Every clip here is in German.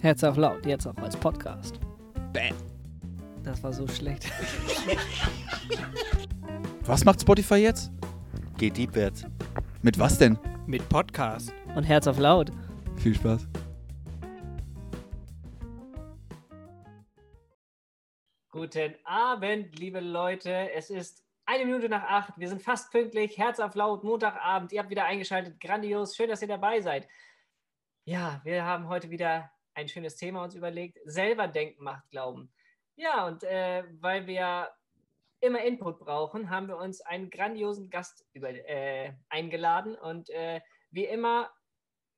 Herz auf laut, jetzt auch als Podcast. Bam. Das war so schlecht. Was macht Spotify jetzt? Geht deepwärts. Mit was denn? Mit Podcast. Und Herz auf laut. Viel Spaß. Guten Abend, liebe Leute. Es ist eine Minute nach acht. Wir sind fast pünktlich. Herz auf laut, Montagabend. Ihr habt wieder eingeschaltet. Grandios. Schön, dass ihr dabei seid. Ja, wir haben heute wieder ein schönes Thema uns überlegt. Selber denken macht Glauben. Ja, und äh, weil wir immer Input brauchen, haben wir uns einen grandiosen Gast über, äh, eingeladen. Und äh, wie immer,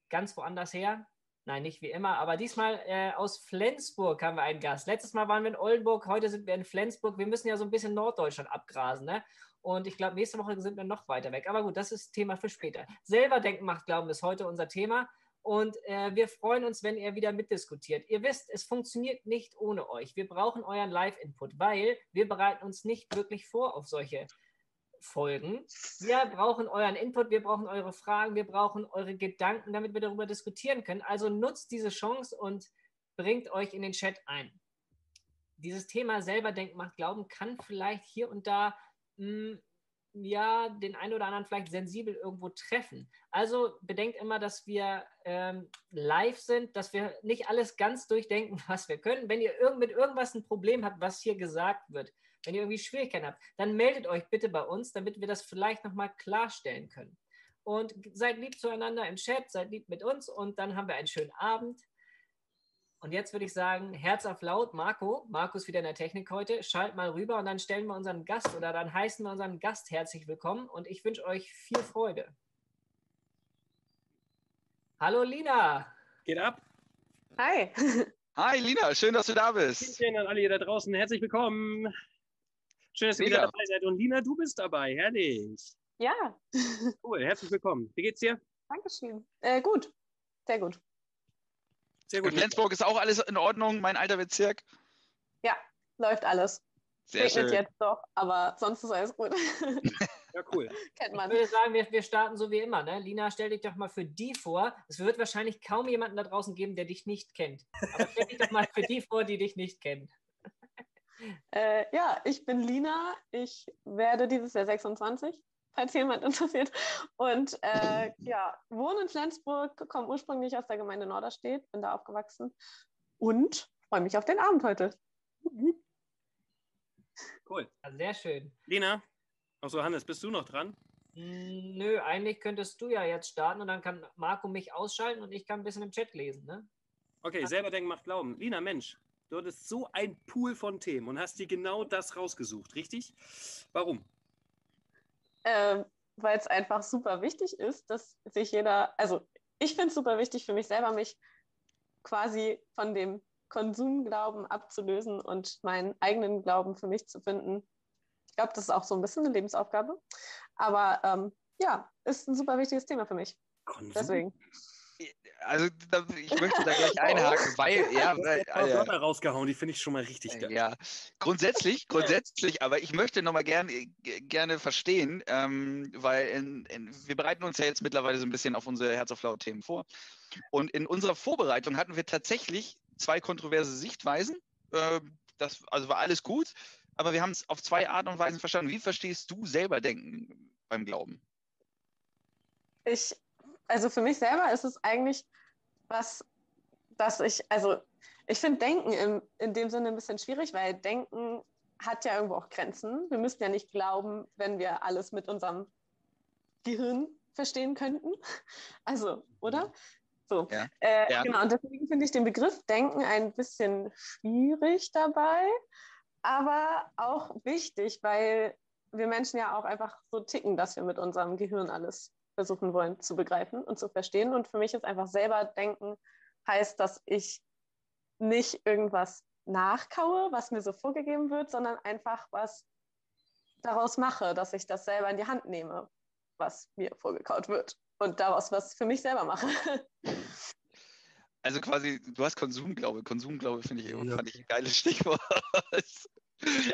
ganz woanders her. Nein, nicht wie immer, aber diesmal äh, aus Flensburg haben wir einen Gast. Letztes Mal waren wir in Oldenburg, heute sind wir in Flensburg. Wir müssen ja so ein bisschen Norddeutschland abgrasen, ne? Und ich glaube, nächste Woche sind wir noch weiter weg. Aber gut, das ist Thema für später. Selber denken macht Glauben ist heute unser Thema. Und äh, wir freuen uns, wenn ihr wieder mitdiskutiert. Ihr wisst, es funktioniert nicht ohne euch. Wir brauchen euren Live-Input, weil wir bereiten uns nicht wirklich vor auf solche Folgen. Wir brauchen euren Input, wir brauchen eure Fragen, wir brauchen eure Gedanken, damit wir darüber diskutieren können. Also nutzt diese Chance und bringt euch in den Chat ein. Dieses Thema selber denken macht Glauben kann vielleicht hier und da mh, ja den einen oder anderen vielleicht sensibel irgendwo treffen. Also bedenkt immer, dass wir ähm, live sind, dass wir nicht alles ganz durchdenken, was wir können. Wenn ihr irgend, mit irgendwas ein Problem habt, was hier gesagt wird, wenn ihr irgendwie Schwierigkeiten habt, dann meldet euch bitte bei uns, damit wir das vielleicht nochmal klarstellen können. Und seid lieb zueinander im Chat, seid lieb mit uns und dann haben wir einen schönen Abend. Und jetzt würde ich sagen, Herz auf laut, Marco. Marco ist wieder in der Technik heute. Schalt mal rüber und dann stellen wir unseren Gast oder dann heißen wir unseren Gast herzlich willkommen und ich wünsche euch viel Freude. Hallo Lina. Geht ab. Hi. Hi Lina, schön, dass du da bist. Schön an alle hier da draußen. Herzlich willkommen. Schön, dass ihr wieder dabei seid. Und Lina, du bist dabei. Herrlich. Ja, Cool. Herzlich willkommen. Wie geht's dir? Dankeschön. Äh, gut, sehr gut. Sehr In gut. Flensburg ist auch alles in Ordnung, mein alter Bezirk. Ja, läuft alles. Sehr Regnet schön. jetzt doch, aber sonst ist alles gut. Ja, cool. Kennt Ich man. würde sagen, wir, wir starten so wie immer. Ne? Lina, stell dich doch mal für die vor. Es wird wahrscheinlich kaum jemanden da draußen geben, der dich nicht kennt. Aber stell dich doch mal für die vor, die dich nicht kennen. Äh, ja, ich bin Lina. Ich werde dieses Jahr 26, falls jemand interessiert. Und äh, ja, wohne in Flensburg, komme ursprünglich aus der Gemeinde Norderstedt, bin da aufgewachsen und freue mich auf den Abend heute. Cool. Ja, sehr schön. Lina, achso, Hannes, bist du noch dran? Hm, Nö, eigentlich könntest du ja jetzt starten und dann kann Marco mich ausschalten und ich kann ein bisschen im Chat lesen. Ne? Okay, selber denken macht Glauben. Lina, Mensch, du hattest so ein Pool von Themen und hast dir genau das rausgesucht, richtig? Warum? Ähm, weil es einfach super wichtig ist, dass sich jeder, also ich finde es super wichtig für mich selber, mich quasi von dem Konsumglauben abzulösen und meinen eigenen Glauben für mich zu finden. Ich glaube, das ist auch so ein bisschen eine Lebensaufgabe. Aber ähm, ja, ist ein super wichtiges Thema für mich. Konsum. Deswegen. Also da, ich möchte da gleich einhaken, weil, ja, weil, Du hast äh, Wörter rausgehauen, die finde ich schon mal richtig geil. ja, grundsätzlich, grundsätzlich, aber ich möchte nochmal gern, g- gerne verstehen, ähm, weil in, in, wir bereiten uns ja jetzt mittlerweile so ein bisschen auf unsere Herz auf laut Themen vor. Und in unserer Vorbereitung hatten wir tatsächlich zwei kontroverse Sichtweisen. Ähm, das also war alles gut, aber wir haben es auf zwei Arten und Weisen verstanden. Wie verstehst du selber Denken beim Glauben? Ich, also für mich selber ist es eigentlich was, dass ich, also ich finde Denken im, in dem Sinne ein bisschen schwierig, weil Denken hat ja irgendwo auch Grenzen. Wir müssen ja nicht glauben, wenn wir alles mit unserem Gehirn verstehen könnten. Also, oder? So. Ja. Äh, Ja. Genau, und deswegen finde ich den Begriff Denken ein bisschen schwierig dabei, aber auch wichtig, weil wir Menschen ja auch einfach so ticken, dass wir mit unserem Gehirn alles versuchen wollen zu begreifen und zu verstehen. Und für mich ist einfach selber denken heißt, dass ich nicht irgendwas nachkaue, was mir so vorgegeben wird, sondern einfach was daraus mache, dass ich das selber in die Hand nehme, was mir vorgekaut wird und daraus was für mich selber mache. Also quasi, du hast Konsumglaube. Konsumglaube finde ich, Ja. fand ich ein geiles Stichwort.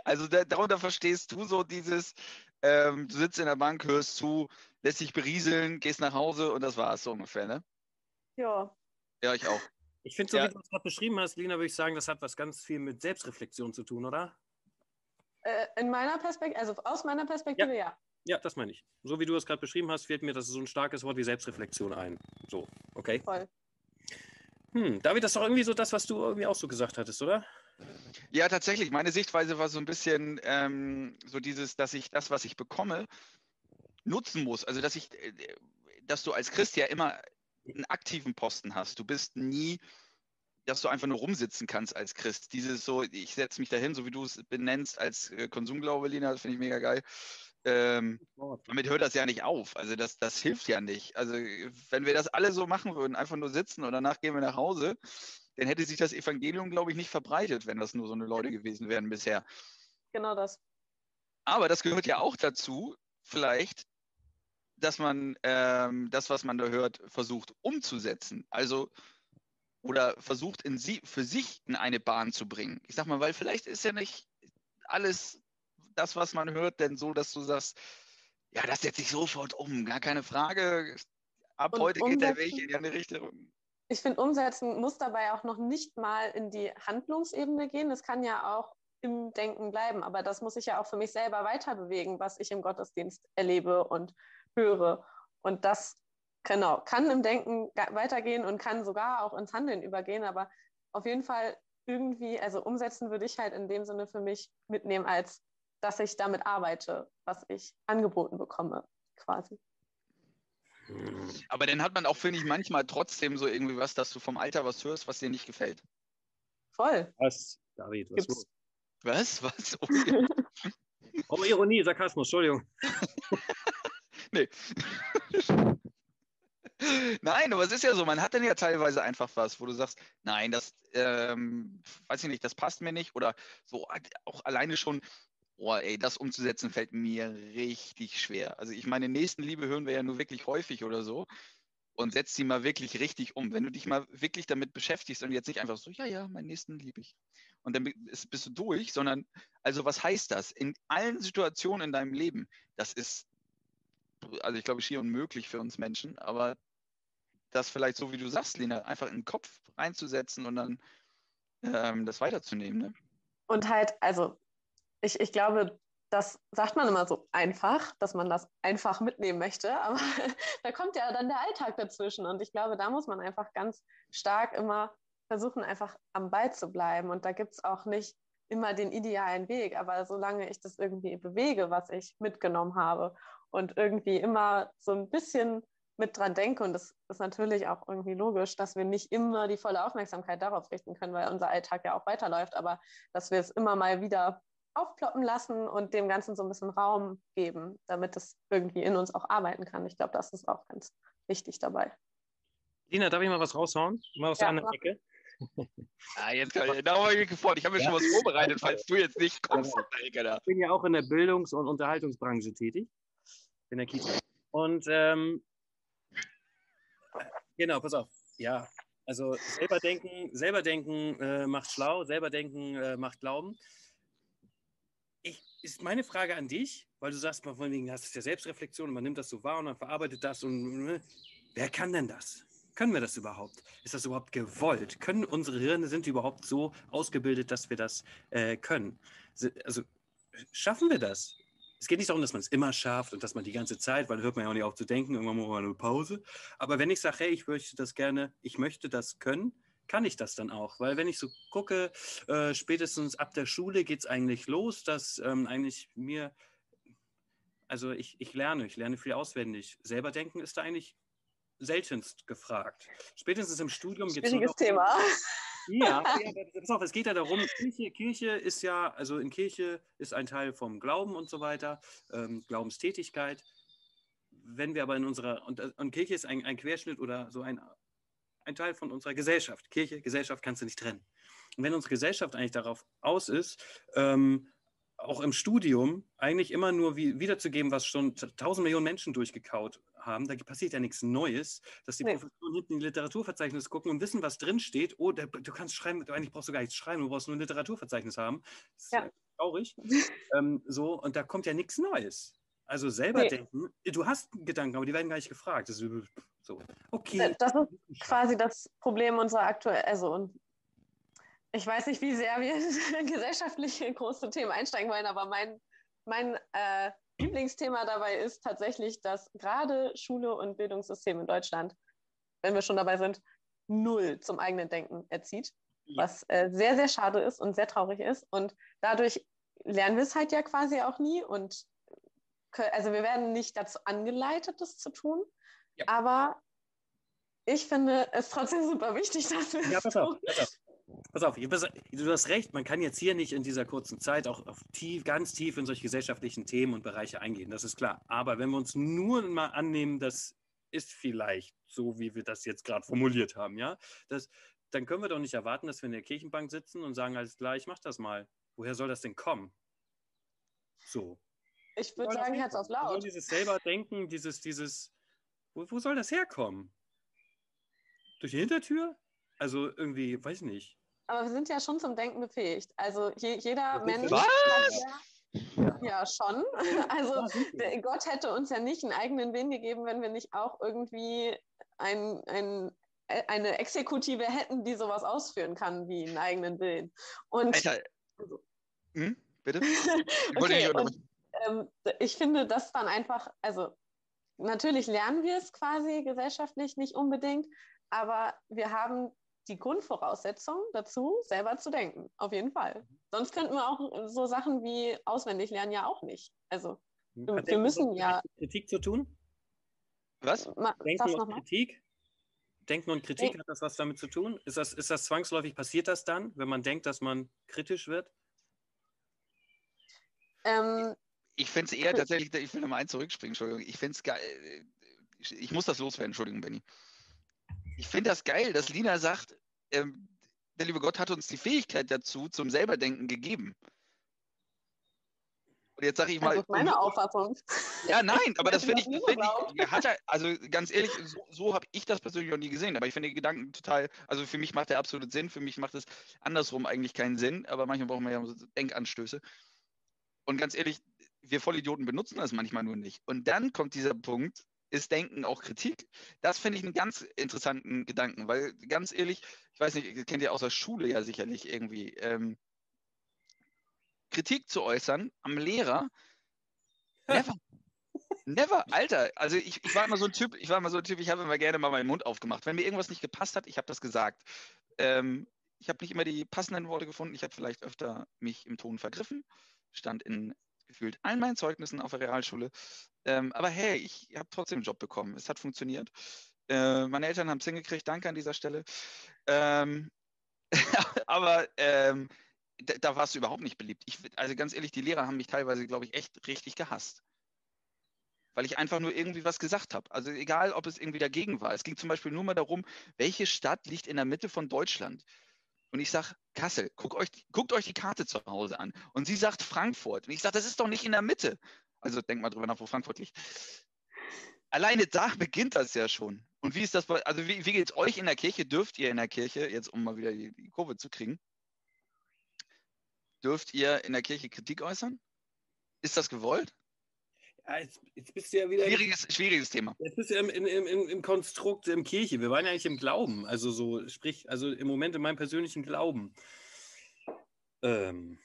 Also da, darunter verstehst du so dieses, ähm, du sitzt in der Bank, hörst zu, lässt dich berieseln, gehst nach Hause und das war's so ungefähr, ne? ja, Ja, ich auch. Ich finde, so Ja. wie du es gerade beschrieben hast, Lina, würde ich sagen, das hat was ganz viel mit Selbstreflexion zu tun, oder? Äh, in meiner Perspektive, also aus meiner Perspektive, ja. Ja, das meine ich. So wie du es gerade beschrieben hast, fällt mir das so ein starkes Wort wie Selbstreflexion ein. So, okay. voll. Hm, David, das ist doch irgendwie so das, was du irgendwie auch so gesagt hattest, oder? Ja, tatsächlich. Meine Sichtweise war so ein bisschen ähm, so dieses, dass ich das, was ich bekomme, nutzen muss. Also, dass ich, äh, dass du als Christ ja immer einen aktiven Posten hast. Du bist nie, dass du einfach nur rumsitzen kannst als Christ. Dieses so, ich setze mich dahin, so wie du es benennst, als äh, Konsumglaube, Lina, das finde ich mega geil. Ähm, damit hört das ja nicht auf. Also das, das hilft ja nicht. Also wenn wir das alle so machen würden, einfach nur sitzen und danach gehen wir nach Hause, dann hätte sich das Evangelium, glaube ich, nicht verbreitet, wenn das nur so eine Leute gewesen wären bisher. Genau das. Aber das gehört ja auch dazu, vielleicht, dass man ähm, das, was man da hört, versucht umzusetzen. Also oder versucht in sie, für sich in eine Bahn zu bringen. Ich sag mal, weil vielleicht ist ja nicht alles das, was man hört, denn so, dass du sagst, ja, das setze ich sofort um, gar keine Frage. Ab Und heute geht der Weg in die andere Richtung. Ich finde, umsetzen muss dabei auch noch nicht mal in die Handlungsebene gehen. Das kann ja auch im Denken bleiben, aber das muss ich ja auch für mich selber weiter bewegen, was ich im Gottesdienst erlebe und höre. Und das genau kann im Denken weitergehen und kann sogar auch ins Handeln übergehen, aber auf jeden Fall irgendwie, also umsetzen würde ich halt in dem Sinne für mich mitnehmen, als dass ich damit arbeite, was ich angeboten bekomme, quasi. Aber dann hat man auch, finde ich, manchmal trotzdem so irgendwie was, dass du vom Alter was hörst, was dir nicht gefällt. Voll. Was? David, was Gibt's. Was? Was? Oh, Oh, Ironie, Sarkasmus, Entschuldigung. nee. Nein, aber es ist ja so, man hat dann ja teilweise einfach was, wo du sagst, nein, das, ähm, weiß ich nicht, das passt mir nicht oder so, auch alleine schon, boah, ey, das umzusetzen fällt mir richtig schwer. Also ich meine, Nächstenliebe hören wir ja nur wirklich häufig oder so und setz sie mal wirklich richtig um. Wenn du dich mal wirklich damit beschäftigst und jetzt nicht einfach so, ja, ja, meinen Nächsten liebe ich. Und dann bist du durch, sondern, also was heißt das? In allen Situationen in deinem Leben, das ist also ich glaube, schier unmöglich für uns Menschen, aber das vielleicht so, wie du sagst, Lena, einfach in den Kopf reinzusetzen und dann ähm, das weiterzunehmen. Ne? Und halt, also ich, ich glaube, das sagt man immer so einfach, dass man das einfach mitnehmen möchte, aber da kommt ja dann der Alltag dazwischen. Und ich glaube, da muss man einfach ganz stark immer versuchen, einfach am Ball zu bleiben. Und da gibt es auch nicht immer den idealen Weg, aber solange ich das irgendwie bewege, was ich mitgenommen habe und irgendwie immer so ein bisschen mit dran denke, und das ist natürlich auch irgendwie logisch, dass wir nicht immer die volle Aufmerksamkeit darauf richten können, weil unser Alltag ja auch weiterläuft, aber dass wir es immer mal wieder aufploppen lassen und dem Ganzen so ein bisschen Raum geben, damit es irgendwie in uns auch arbeiten kann. Ich glaube, das ist auch ganz wichtig dabei. Lina, darf ich mal was raushauen? Mal aus Ja, der anderen. Ecke. Ah, jetzt kann ich, da habe ich mich gefreut. Ich habe mir schon was vorbereitet, falls du jetzt nicht kommst. Ich bin ja auch in der Bildungs- und Unterhaltungsbranche tätig. In der Kita. Und ähm, genau, pass auf. Ja, also selber denken, selber denken äh, macht schlau, selber denken äh, macht Glauben. Ist meine Frage an dich, weil du sagst, mal von wegen, das ist ja Selbstreflexion man nimmt das so wahr und man verarbeitet das und äh, wer kann denn das? Können wir das überhaupt? Ist das überhaupt gewollt? Können unsere Hirne, sind überhaupt so ausgebildet, dass wir das äh, können? Also schaffen wir das? Es geht nicht darum, dass man es immer schafft und dass man die ganze Zeit, weil hört man ja auch nicht auf zu denken, irgendwann mal eine Pause. Aber wenn ich sage, hey, ich möchte das gerne, ich möchte das können, kann ich das dann auch. Weil wenn ich so gucke, äh, spätestens ab der Schule geht es eigentlich los, dass ähm, eigentlich mir, also ich, ich lerne, ich lerne viel auswendig. Selber denken ist da eigentlich seltenst gefragt. Spätestens im Studium geht es Schwieriges Thema. ja, pass auf, es geht ja darum, Kirche, Kirche ist ja, also in Kirche ist ein Teil vom Glauben und so weiter, ähm, Glaubenstätigkeit. Wenn wir aber in unserer, und, und Kirche ist ein, ein Querschnitt oder so ein, ein Teil von unserer Gesellschaft. Kirche, Gesellschaft kannst du nicht trennen. Und wenn unsere Gesellschaft eigentlich darauf aus ist, ähm, auch im Studium eigentlich immer nur wie, wiederzugeben, was schon tausend Millionen Menschen durchgekaut haben. Da passiert ja nichts Neues, dass die Nee. Professoren hinten in die Literaturverzeichnis gucken und wissen, was drin steht. Oh, der, du kannst schreiben, du eigentlich brauchst du gar nichts schreiben, du brauchst nur ein Literaturverzeichnis haben. Das ist Ja. ja. traurig. ähm, so, und da kommt ja nichts Neues. Also selber Nee. denken, du hast Gedanken, aber die werden gar nicht gefragt. Das ist, So, okay. Das ist quasi das Problem unserer aktuellen, also und ich weiß nicht, wie sehr wir in gesellschaftliche große Themen einsteigen wollen, aber mein, mein äh, Lieblingsthema dabei ist tatsächlich, dass gerade Schule und Bildungssystem in Deutschland, wenn wir schon dabei sind, null zum eigenen Denken erzieht, Ja. was äh, sehr, sehr schade ist und sehr traurig ist. Und dadurch lernen wir es halt ja quasi auch nie und also wir werden nicht dazu angeleitet, das zu tun, Ja. aber ich finde es trotzdem super wichtig, dass wir Ja, pass auf, pass auf. Pass auf, du hast recht, man kann jetzt hier nicht in dieser kurzen Zeit auch tief, ganz tief in solche gesellschaftlichen Themen und Bereiche eingehen, das ist klar. Aber wenn wir uns nur mal annehmen, das ist vielleicht so, wie wir das jetzt gerade formuliert haben, ja, das, dann können wir doch nicht erwarten, dass wir in der Kirchenbank sitzen und sagen, alles klar, ich mach das mal. Woher soll das denn kommen? So. Ich würde sagen, Herz auf laut. dieses selber denken, dieses, dieses, wo, wo soll das herkommen? Durch die Hintertür? Also irgendwie, weiß nicht. Aber wir sind ja schon zum Denken befähigt. Also je, jeder Mensch. Was? Ja, ja, schon. Also der Gott hätte uns ja nicht einen eigenen Willen gegeben, wenn wir nicht auch irgendwie ein, ein, eine Exekutive hätten, die sowas ausführen kann wie einen eigenen Willen. Und Alter. Hm? Bitte? Ich Okay, und- ähm, ich finde das dann einfach, also natürlich lernen wir es quasi gesellschaftlich nicht unbedingt, aber wir haben die Grundvoraussetzung dazu, selber zu denken, auf jeden Fall. Sonst könnten wir auch so Sachen wie auswendig lernen ja auch nicht. Also, Hat wir müssen ja- mit Kritik zu tun? Was? Denken und. Kritik? Denken und Kritik, Denk- hat das was damit zu tun? Ist das, ist das zwangsläufig, passiert das dann, wenn man denkt, dass man kritisch wird? Ähm, Ich finde es eher tatsächlich, ich will nochmal eins zurückspringen, Entschuldigung. Ich finde es geil. Ich, ich muss das loswerden, Entschuldigung, Benny. Ich finde das geil, dass Lina sagt, ähm, der liebe Gott hat uns die Fähigkeit dazu zum Selberdenken gegeben. Und jetzt sage ich mal. also meine Auffassung. Ja, nein, aber das finde ich, das find ich, hat er, also ganz ehrlich, so, so habe ich das persönlich noch nie gesehen, aber ich finde den Gedanken total, also für mich macht der absolut Sinn, für mich macht es andersrum eigentlich keinen Sinn, aber manchmal brauchen wir ja so Denkanstöße. Und ganz ehrlich, wir Vollidioten benutzen das manchmal nur nicht. Und dann kommt dieser Punkt, ist Denken auch Kritik? Das finde ich einen ganz interessanten Gedanken, weil ganz ehrlich, ich weiß nicht, ihr kennt ja aus der Schule ja sicherlich irgendwie, ähm, Kritik zu äußern am Lehrer, never. Never, Alter. Also ich, ich war immer so ein Typ, ich war immer so ein Typ, ich habe immer gerne mal meinen Mund aufgemacht. Wenn mir irgendwas nicht gepasst hat, ich habe das gesagt. Ähm, ich habe nicht immer die passenden Worte gefunden. Ich habe vielleicht öfter mich im Ton vergriffen. Stand in gefühlt allen meinen Zeugnissen auf der Realschule. Ähm, aber hey, ich habe trotzdem einen Job bekommen. Es hat funktioniert. Äh, meine Eltern haben es hingekriegt. Danke an dieser Stelle. Ähm, aber ähm, da, da warst du überhaupt nicht beliebt. Ich, also ganz ehrlich, die Lehrer haben mich teilweise, glaube ich, echt richtig gehasst. Weil ich einfach nur irgendwie was gesagt habe. Also egal, ob es irgendwie dagegen war. Es ging zum Beispiel nur mal darum, welche Stadt liegt in der Mitte von Deutschland. Und ich sage, Kassel, guckt euch, guckt euch die Karte zu Hause an. Und sie sagt Frankfurt. Und ich sage, das ist doch nicht in der Mitte. Also denkt mal drüber nach, wo Frankfurt liegt. Alleine da beginnt das ja schon. Und wie ist das bei, also wie, wie geht es euch in der Kirche? Dürft ihr in der Kirche, jetzt um mal wieder die, die Kurve zu kriegen, dürft ihr in der Kirche Kritik äußern? Ist das gewollt? Ja, jetzt, jetzt bist du ja wieder Schwieriges, schwieriges Thema. Jetzt bist du im, im, im, im Konstrukt im Kirche. Wir waren ja eigentlich im Glauben. Also so, sprich, also im Moment in meinem persönlichen Glauben. Ähm,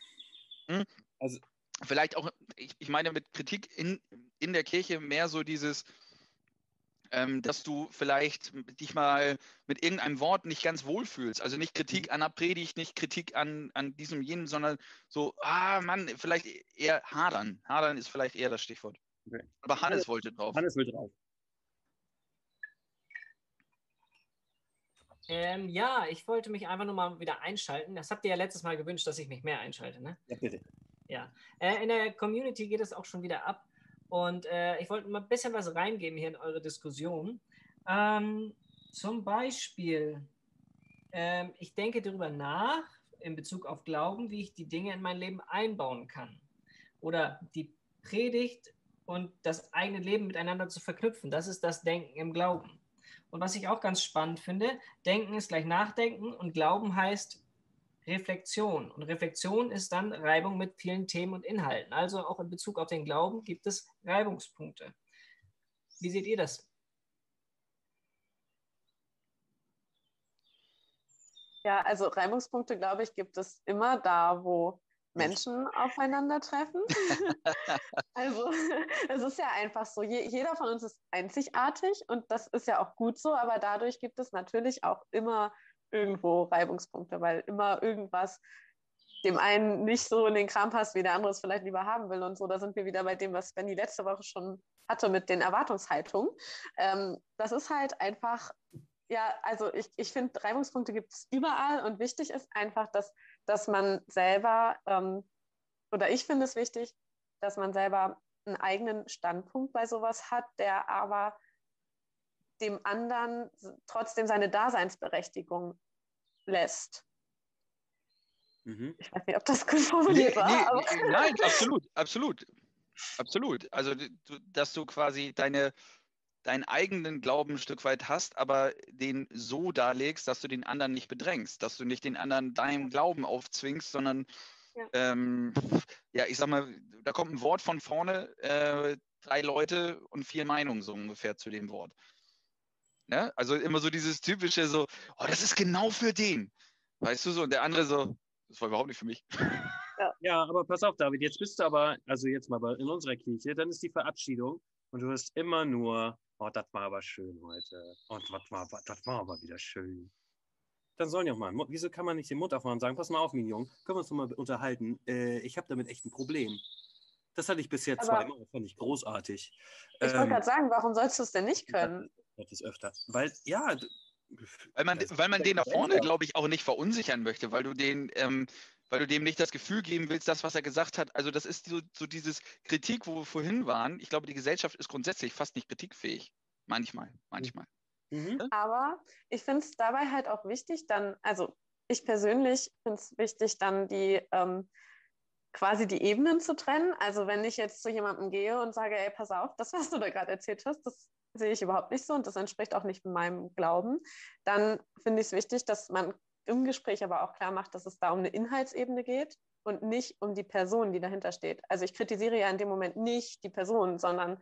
Vielleicht auch, ich, ich meine mit Kritik in, in der Kirche mehr so dieses, ähm, dass du vielleicht dich mal mit irgendeinem Wort nicht ganz wohlfühlst. Also nicht Kritik an der Predigt, nicht Kritik an, an diesem, jenem, sondern so, ah Mann, vielleicht eher hadern. Hadern ist vielleicht eher das Stichwort. Okay. Aber Hannes wollte drauf. Hannes will drauf. Ähm, ja, ich wollte mich einfach nur mal wieder einschalten. Das habt ihr ja letztes Mal gewünscht, dass ich mich mehr einschalte, ne? Ja, bitte. Ja. Äh, in der Community geht es auch schon wieder ab. Und äh, ich wollte mal ein bisschen was reingeben hier in eure Diskussion. Ähm, zum Beispiel, ähm, ich denke darüber nach, in Bezug auf Glauben, wie ich die Dinge in mein Leben einbauen kann. Oder die Predigt und das eigene Leben miteinander zu verknüpfen. Das ist das Denken im Glauben. Und was ich auch ganz spannend finde, Denken ist gleich Nachdenken und Glauben heißt Reflexion. Und Reflexion ist dann Reibung mit vielen Themen und Inhalten. Also auch in Bezug auf den Glauben gibt es Reibungspunkte. Wie seht ihr das? Ja, also Reibungspunkte, glaube ich, gibt es immer da, wo Menschen aufeinandertreffen. also es ist ja einfach so, je, jeder von uns ist einzigartig und das ist ja auch gut so, aber dadurch gibt es natürlich auch immer irgendwo Reibungspunkte, weil immer irgendwas dem einen nicht so in den Kram passt, wie der andere es vielleicht lieber haben will und so. Da sind wir wieder bei dem, was Benny letzte Woche schon hatte mit den Erwartungshaltungen. Ähm, das ist halt einfach ja, also ich, ich finde, Reibungspunkte gibt es überall und wichtig ist einfach, dass, dass man selber, ähm, oder ich finde es wichtig, dass man selber einen eigenen Standpunkt bei sowas hat, der aber dem anderen trotzdem seine Daseinsberechtigung lässt. Mhm. Ich weiß nicht, ob das gut formuliert nee, war. Nee, nein, absolut, absolut. Absolut. Also, dass du quasi deine, deinen eigenen Glauben ein Stück weit hast, aber den so darlegst, dass du den anderen nicht bedrängst, dass du nicht den anderen deinem Glauben aufzwingst, sondern ja, ähm, ja ich sag mal, da kommt ein Wort von vorne, äh, drei Leute und vier Meinungen so ungefähr zu dem Wort. Ne? Also immer so dieses typische so, oh, das ist genau für den. Weißt du so, und der andere so, das war überhaupt nicht für mich. Ja. ja, aber pass auf, David, jetzt bist du aber, also jetzt mal in unserer Kirche, dann ist die Verabschiedung und du hast immer nur oh, das war aber schön heute. Und das war, das war aber wieder schön. Dann sollen ja auch mal, wieso kann man nicht den Mund aufmachen und sagen, pass mal auf, Minion, können wir uns noch mal unterhalten? Äh, ich habe damit echt ein Problem. Das hatte ich bisher aber zweimal, das fand ich großartig. Ich ähm, wollte gerade sagen, warum sollst du es denn nicht können? Das ist öfter. Weil, ja, weil man, weil man den da vorne, glaube ich, auch nicht verunsichern möchte, weil du den, ähm, weil du dem nicht das Gefühl geben willst, das, was er gesagt hat. Also das ist so, so dieses Kritik, wo wir vorhin waren. Ich glaube, die Gesellschaft ist grundsätzlich fast nicht kritikfähig. Manchmal, manchmal. Mhm. Aber ich finde es dabei halt auch wichtig, dann, also ich persönlich finde es wichtig, dann die ähm, quasi die Ebenen zu trennen. Also wenn ich jetzt zu jemandem gehe und sage, ey, pass auf, das, was du da gerade erzählt hast, das sehe ich überhaupt nicht so und das entspricht auch nicht meinem Glauben, dann finde ich es wichtig, dass man im Gespräch aber auch klar macht, dass es da um eine Inhaltsebene geht und nicht um die Person, die dahinter steht. Also ich kritisiere ja in dem Moment nicht die Person, sondern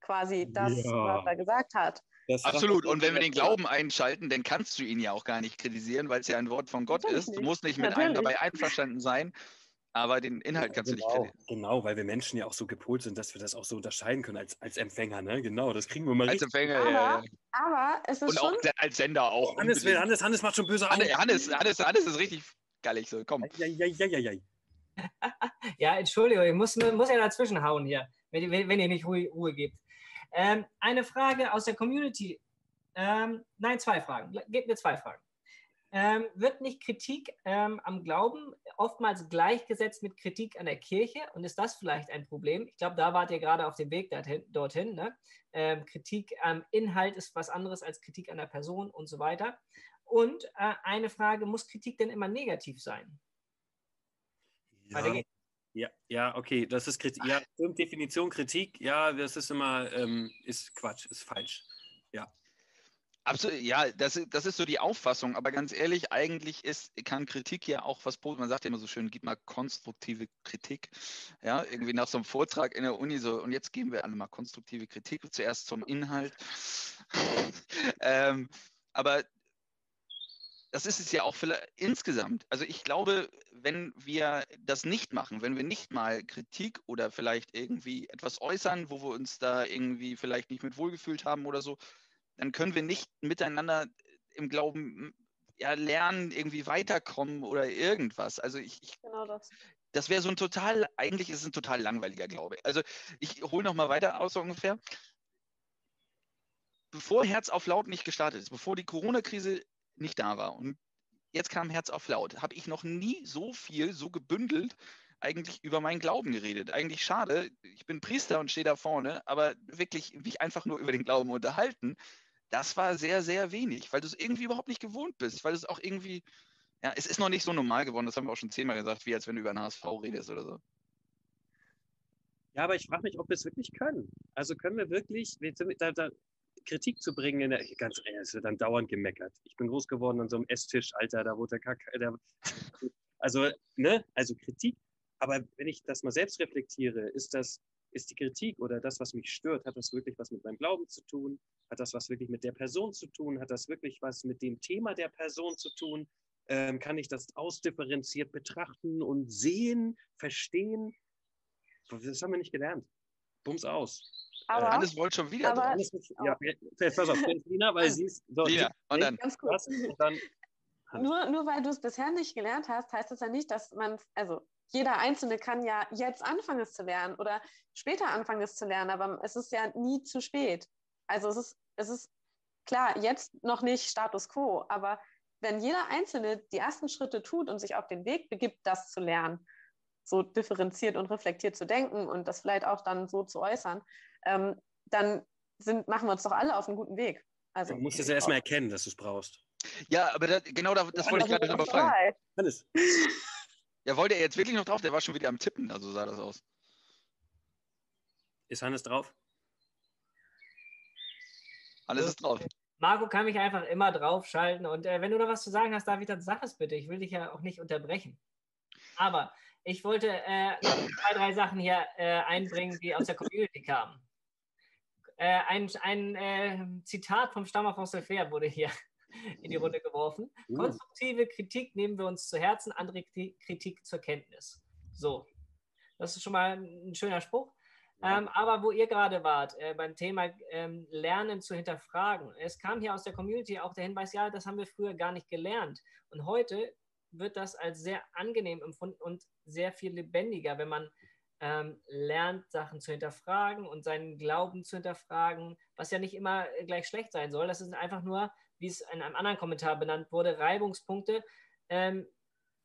quasi das, ja. was er gesagt hat. Das Absolut. Und wenn wir den Glauben einschalten, dann kannst du ihn ja auch gar nicht kritisieren, weil es ja ein Wort von Gott Natürlich ist. Du musst nicht mit Natürlich. einem dabei einverstanden sein, aber den Inhalt kannst genau, du nicht kritisieren. Genau, weil wir Menschen ja auch so gepolt sind, dass wir das auch so unterscheiden können als, als Empfänger. Ne? Genau, das kriegen wir mal Als Empfänger, aber, ja. Aber es ist Und schon... auch als Sender auch. Hannes, will, Hannes, Hannes macht schon böse Augen. Hannes, Hannes, Hannes ist richtig gallig so, komm. Ja, ja, ja, ja, ja. ja, Entschuldigung, ich muss, muss ja dazwischen hauen hier, wenn, wenn, wenn ihr nicht Ruhe, Ruhe gebt. Ähm, eine Frage aus der Community. Ähm, nein, zwei Fragen. Gebt mir zwei Fragen. Ähm, wird nicht Kritik ähm, am Glauben oftmals gleichgesetzt mit Kritik an der Kirche? Und ist das vielleicht ein Problem? Ich glaube, da wart ihr gerade auf dem Weg dorthin. dorthin ne? ähm, Kritik am Inhalt ist was anderes als Kritik an der Person und so weiter. Und äh, eine Frage, muss Kritik denn immer negativ sein? Ja. Ja, ja, okay, das ist Kritik. Ja, Definition Kritik, ja, das ist immer, ähm, ist Quatsch, ist falsch. Ja. Absolut, ja, das, das ist so die Auffassung, aber ganz ehrlich, eigentlich ist, kann Kritik ja auch was man sagt ja immer so schön, gib mal konstruktive Kritik, ja, irgendwie nach so einem Vortrag in der Uni so, und jetzt geben wir alle mal konstruktive Kritik, zuerst zum Inhalt, ähm, aber das ist es ja auch für, insgesamt. Also ich glaube, wenn wir das nicht machen, wenn wir nicht mal Kritik oder vielleicht irgendwie etwas äußern, wo wir uns da irgendwie vielleicht nicht mit wohlgefühlt haben oder so, dann können wir nicht miteinander im Glauben ja, lernen, irgendwie weiterkommen oder irgendwas. Also ich, ich genau das. Das wäre so ein total, eigentlich ist es ein total langweiliger Glaube. Also ich hole noch mal weiter aus so ungefähr. Bevor Herz auf Laut nicht gestartet ist, bevor die Corona-Krise nicht da war. Und jetzt kam Herz auf laut. Habe ich noch nie so viel, so gebündelt eigentlich über meinen Glauben geredet. Eigentlich schade. Ich bin Priester und stehe da vorne, aber wirklich mich einfach nur über den Glauben unterhalten, das war sehr, sehr wenig, weil du es irgendwie überhaupt nicht gewohnt bist, weil es auch irgendwie, ja, es ist noch nicht so normal geworden, das haben wir auch schon zehnmal gesagt, wie als wenn du über einen HSV redest oder so. Ja, aber ich frage mich, ob wir es wirklich können. Also können wir wirklich, da, da, Kritik zu bringen, in der, ganz ehrlich, es wird dann dauernd gemeckert. Ich bin groß geworden an so einem Esstisch, Alter, da wurde der Kack, der, also, ne, also Kritik. Aber wenn ich das mal selbst reflektiere, ist das, ist die Kritik oder das, was mich stört, hat das wirklich was mit meinem Glauben zu tun? Hat das was wirklich mit der Person zu tun? Hat das wirklich was mit dem Thema der Person zu tun? Ähm, kann ich das ausdifferenziert betrachten und sehen, verstehen? Das haben wir nicht gelernt. Bums aus. Aber Hannes wollte schon wieder aber- mit, ja, jetzt pass auf, Lina, weil sie ist. So, Lina, und dann. ganz was, kurz. und dann Hannes. Nur, nur weil du es bisher nicht gelernt hast, heißt das ja nicht, dass man, also jeder Einzelne kann ja jetzt anfangen, es zu lernen oder später anfangen, es zu lernen, aber es ist ja nie zu spät. Also es ist, es ist klar, jetzt noch nicht Status quo, aber wenn jeder Einzelne die ersten Schritte tut und sich auf den Weg begibt, das zu lernen, so differenziert und reflektiert zu denken und das vielleicht auch dann so zu äußern, ähm, dann sind, machen wir uns doch alle auf einen guten Weg. Also, Du musst es ja erstmal erkennen, dass du es brauchst. Ja, aber da, genau da, das wollte ich gerade nochmal fragen. Hannes, Ja, wollte er jetzt wirklich noch drauf? Der war schon wieder am Tippen, also sah das aus. ist Hannes drauf? Alles ist drauf. Marco kann mich einfach immer draufschalten. Und äh, wenn du noch was zu sagen hast, David, dann sag es bitte. Ich will dich ja auch nicht unterbrechen. Aber ich wollte äh, zwei, drei Sachen hier äh, einbringen, die aus der Community kamen. Äh, ein ein äh, Zitat vom Stammer von Fair wurde hier in die Runde geworfen. Uh. Konstruktive Kritik nehmen wir uns zu Herzen, andere Kri- Kritik zur Kenntnis. So, das ist schon mal ein schöner Spruch. Ähm, aber wo ihr gerade wart, äh, beim Thema ähm, Lernen zu hinterfragen, es kam hier aus der Community auch der Hinweis, ja, das haben wir früher gar nicht gelernt. Und heute wird das als sehr angenehm empfunden und sehr viel lebendiger, wenn man ähm, lernt, Sachen zu hinterfragen und seinen Glauben zu hinterfragen, was ja nicht immer gleich schlecht sein soll. Das sind einfach nur, wie es in einem anderen Kommentar benannt wurde, Reibungspunkte ähm,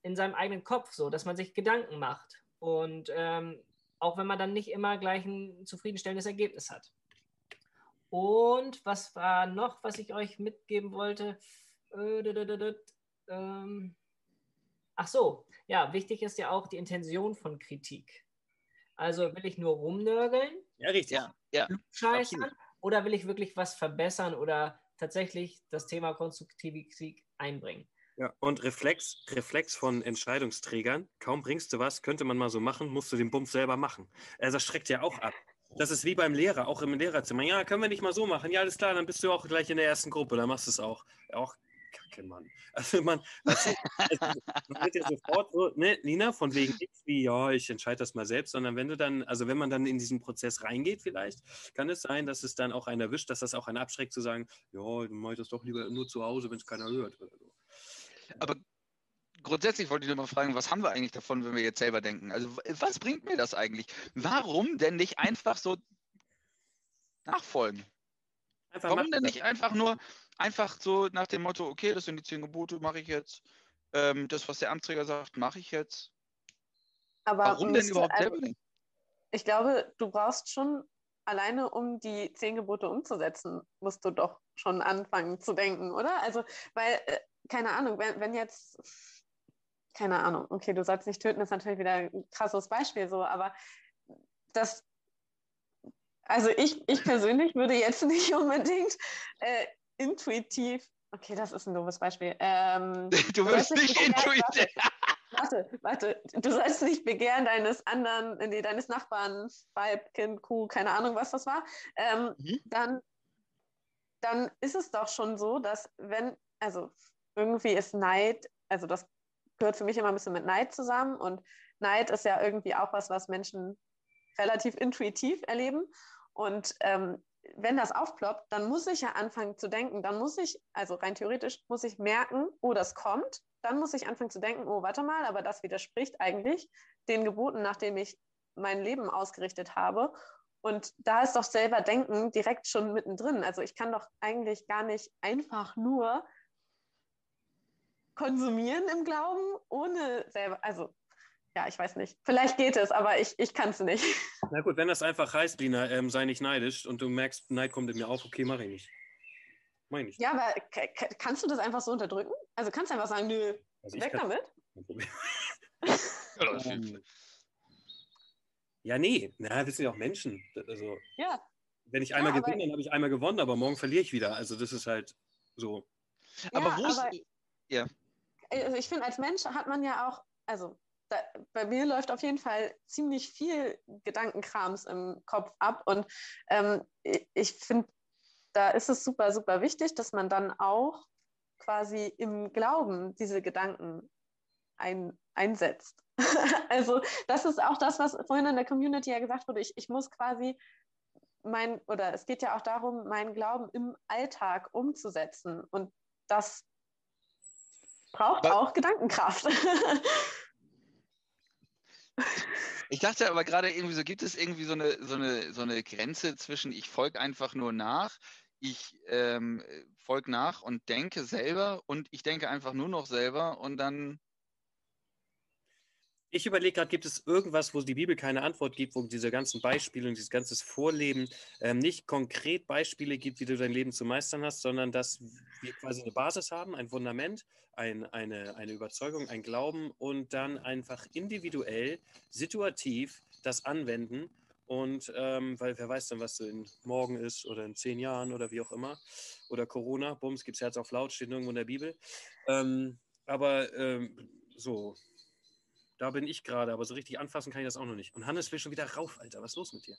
in seinem eigenen Kopf, so dass man sich Gedanken macht. Und ähm, auch wenn man dann nicht immer gleich ein zufriedenstellendes Ergebnis hat. Und was war noch, was ich euch mitgeben wollte? Äh, ähm, Ach so, ja, wichtig ist ja auch die Intention von Kritik. Also will ich nur rumnörgeln, Ja, richtig. Ja, ja. Absolut. oder will ich wirklich was verbessern oder tatsächlich das Thema konstruktive Kritik einbringen? Und Reflex, Reflex von Entscheidungsträgern. Kaum bringst du was, könnte man mal so machen, musst du den Bums selber machen. Also das schreckt ja auch ab. Das ist wie beim Lehrer, auch im Lehrerzimmer. Ja, können wir nicht mal so machen. Ja, alles klar, dann bist du auch gleich in der ersten Gruppe, dann machst du es auch. Auch Kacke, Mann. Also man, ist, man wird ja sofort so, ne, Nina, von wegen nichts wie, ja, ich entscheide das mal selbst, sondern wenn du dann, also wenn man dann in diesen Prozess reingeht vielleicht, kann es sein, dass es dann auch einen erwischt, dass das auch einen abschreckt zu sagen, ja, dann mach ich das doch lieber nur zu Hause, wenn es keiner hört. Oder so. Aber grundsätzlich wollte ich nur mal fragen, was haben wir eigentlich davon, wenn wir jetzt selber denken? Also was bringt mir das eigentlich? Warum denn nicht einfach so nachfolgen? Einfach Warum denn nicht einfach nur einfach so nach dem Motto, okay, das sind die zehn Gebote, mache ich jetzt. Ähm, das, was der Amtsträger sagt, mache ich jetzt. Aber Warum denn überhaupt selber denken? Ich glaube, du brauchst schon alleine, um die zehn Gebote umzusetzen, musst du doch schon anfangen zu denken, oder? Also, weil, äh, keine Ahnung, wenn, wenn jetzt, keine Ahnung, okay, du sollst nicht töten, ist natürlich wieder ein krasses Beispiel so, aber das, also ich, ich persönlich würde jetzt nicht unbedingt äh, intuitiv, okay, das ist ein doofes Beispiel. Ähm, Du wirst nicht intuitiv. Warte, warte, du sollst nicht begehren deines anderen, nee, deines Nachbarn, Weib, Kind, Kuh, keine Ahnung, was das war, ähm, Mhm. dann, dann ist es doch schon so, dass wenn, also irgendwie ist Neid, also das gehört für mich immer ein bisschen mit Neid zusammen und Neid ist ja irgendwie auch was, was Menschen relativ intuitiv erleben. Und ähm, wenn das aufploppt, dann muss ich ja anfangen zu denken, dann muss ich, also rein theoretisch, muss ich merken, oh, das kommt, dann muss ich anfangen zu denken, oh, warte mal, aber das widerspricht eigentlich den Geboten, nach denen ich mein Leben ausgerichtet habe. Und da ist doch selber Denken direkt schon mittendrin. Also ich kann doch eigentlich gar nicht einfach nur konsumieren im Glauben, ohne selber, also ja, ich weiß nicht. Vielleicht geht es, aber ich, ich kann es nicht. Na gut, wenn das einfach heißt, Lina, ähm, sei nicht neidisch und du merkst, Neid kommt in mir auf, okay, mache ich nicht. Mach ich. Ja, aber kannst du das einfach so unterdrücken? Also kannst du einfach sagen, nö, Also weg damit? Ja, das Ähm, ja, nee, na, wir sind ja auch Menschen. Also, Ja, wenn ich einmal Ja, aber- gewinne, dann habe ich einmal gewonnen, aber morgen verliere ich wieder. Also, das ist halt so. Aber ja, wo ist. aber- also ich finde, als Mensch hat man ja auch, also da, bei mir läuft auf jeden Fall ziemlich viel Gedankenkrams im Kopf ab und ähm, ich finde, da ist es super, super wichtig, dass man dann auch quasi im Glauben diese Gedanken ein, einsetzt. also das ist auch das, was vorhin in der Community ja gesagt wurde. Ich, ich muss quasi mein, oder es geht ja auch darum, meinen Glauben im Alltag umzusetzen. Und das braucht Aber- auch Gedankenkraft. Ich dachte aber gerade irgendwie so, gibt es irgendwie so eine, so eine, so eine Grenze zwischen ich folge einfach nur nach, ich ähm, folge nach und denke selber und ich denke einfach nur noch selber und dann, Ich überlege gerade, gibt es irgendwas, wo die Bibel keine Antwort gibt, wo diese ganzen Beispiele und dieses ganze Vorleben ähm, nicht konkret Beispiele gibt, wie du dein Leben zu meistern hast, sondern dass wir quasi eine Basis haben, ein Fundament, ein, eine, eine Überzeugung, ein Glauben und dann einfach individuell, situativ das anwenden. Und ähm, weil wer weiß dann, was so in morgen ist oder in zehn Jahren oder wie auch immer. Oder Corona, Bums, gibt es Herz auf laut, steht irgendwo in der Bibel. Ähm, aber ähm, so, da bin ich gerade, aber so richtig anfassen kann ich das auch noch nicht. Und Hannes will schon wieder rauf, Alter. Was ist los mit dir?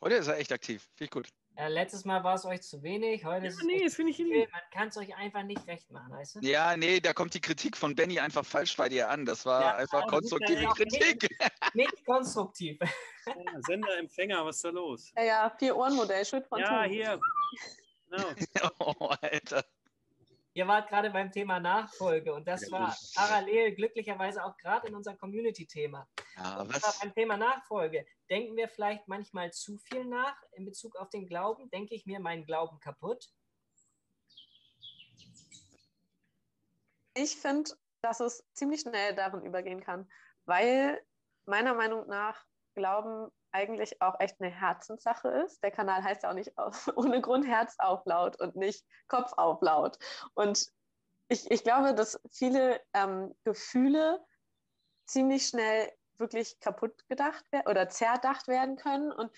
heute ist er echt aktiv. Ich gut. Äh, letztes Mal war es euch zu wenig, heute ist es nee, das finde ich viel. Man kann es euch einfach nicht recht machen, weißt du? Ja, nee, da kommt die Kritik von Benny einfach falsch bei dir an. Das war Ja, einfach ja konstruktive auch Kritik. Nicht konstruktiv. Ja, Sender, Empfänger, was ist da los? ja, ja, Vier-Ohren-Modell, Schuld von Ja, hier. Genau. Oh, Alter. Ihr wart gerade beim Thema Nachfolge und das Ja, war parallel glücklicherweise auch gerade in unserem Community-Thema. Ja, beim Thema Nachfolge. Denken wir vielleicht manchmal zu viel nach in Bezug auf den Glauben? Denke ich mir meinen Glauben kaputt? Ich finde, dass es ziemlich schnell darin übergehen kann, weil meiner Meinung nach Glauben eigentlich auch echt eine Herzenssache ist. Der Kanal heißt ja auch nicht auf, ohne Grund Herz auf laut und nicht Kopf auf laut. Und ich, ich glaube, dass viele ähm, Gefühle ziemlich schnell wirklich kaputt gedacht werden oder zerdacht werden können. Und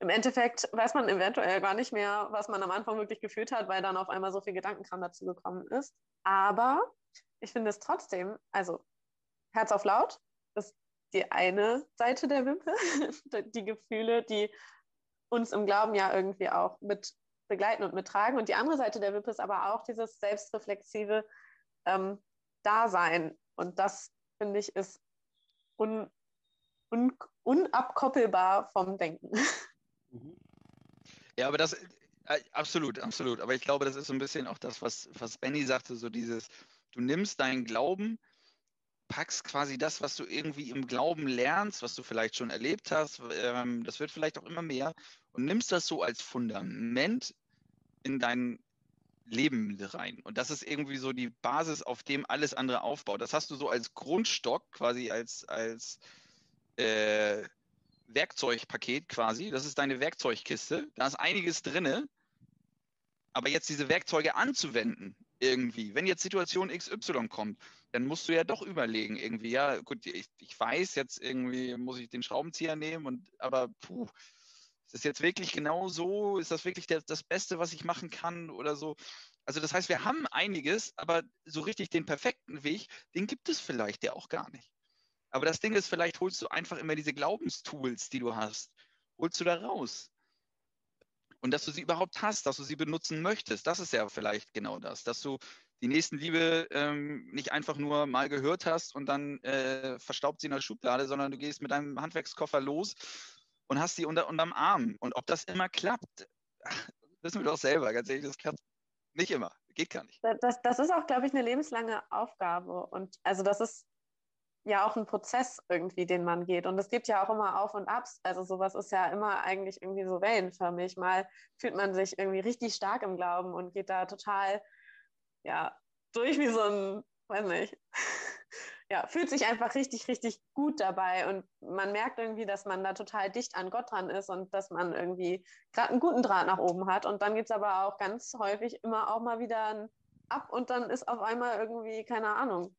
im Endeffekt weiß man eventuell gar nicht mehr, was man am Anfang wirklich gefühlt hat, weil dann auf einmal so viel Gedankenkram dazu gekommen ist. Aber ich finde es trotzdem, also Herz auf laut die eine Seite der Wimpe, die Gefühle, die uns im Glauben ja irgendwie auch mit begleiten und mittragen. Und die andere Seite der Wippe ist aber auch dieses selbstreflexive ähm, Dasein. Und das, finde ich, ist un, un, unabkoppelbar vom Denken. Ja, aber das, äh, absolut, absolut. Aber ich glaube, das ist so ein bisschen auch das, was, was Benny sagte, so dieses, du nimmst deinen Glauben, packst quasi das, was du irgendwie im Glauben lernst, was du vielleicht schon erlebt hast, ähm, das wird vielleicht auch immer mehr, und nimmst das so als Fundament in dein Leben rein. Und das ist irgendwie so die Basis, auf dem alles andere aufbaut. Das hast du so als Grundstock, quasi als, als äh, Werkzeugpaket quasi. Das ist deine Werkzeugkiste. Da ist einiges drinne. Aber jetzt diese Werkzeuge anzuwenden, irgendwie, wenn jetzt Situation XY kommt, dann musst du ja doch überlegen, irgendwie, ja, gut, ich, ich weiß, jetzt irgendwie muss ich den Schraubenzieher nehmen, und aber puh, ist das jetzt wirklich genau so? Ist das wirklich der, das Beste, was ich machen kann oder so? Also das heißt, wir haben einiges, aber so richtig den perfekten Weg, den gibt es vielleicht ja auch gar nicht. Aber das Ding ist, vielleicht holst du einfach immer diese Glaubenstools, die du hast, holst du da raus. Und dass du sie überhaupt hast, dass du sie benutzen möchtest, das ist ja vielleicht genau das, dass du die Nächstenliebe ähm, nicht einfach nur mal gehört hast und dann äh, verstaubt sie in der Schublade, sondern du gehst mit deinem Handwerkskoffer los und hast sie unter, unterm Arm. Und ob das immer klappt, wissen wir doch selber, ganz ehrlich, das klappt nicht immer, geht gar nicht. Das, das ist auch, glaube ich, eine lebenslange Aufgabe. Und also das ist ja auch ein Prozess irgendwie, den man geht. Und es gibt ja auch immer Auf und Abs. Also sowas ist ja immer eigentlich irgendwie so wellenförmig. Mal fühlt man sich irgendwie richtig stark im Glauben und geht da total, ja, durch wie so ein, weiß nicht, ja, fühlt sich einfach richtig, richtig gut dabei. Und man merkt irgendwie, dass man da total dicht an Gott dran ist und dass man irgendwie gerade einen guten Draht nach oben hat. Und dann geht es aber auch ganz häufig immer auch mal wieder ein ab und dann ist auf einmal irgendwie, keine Ahnung,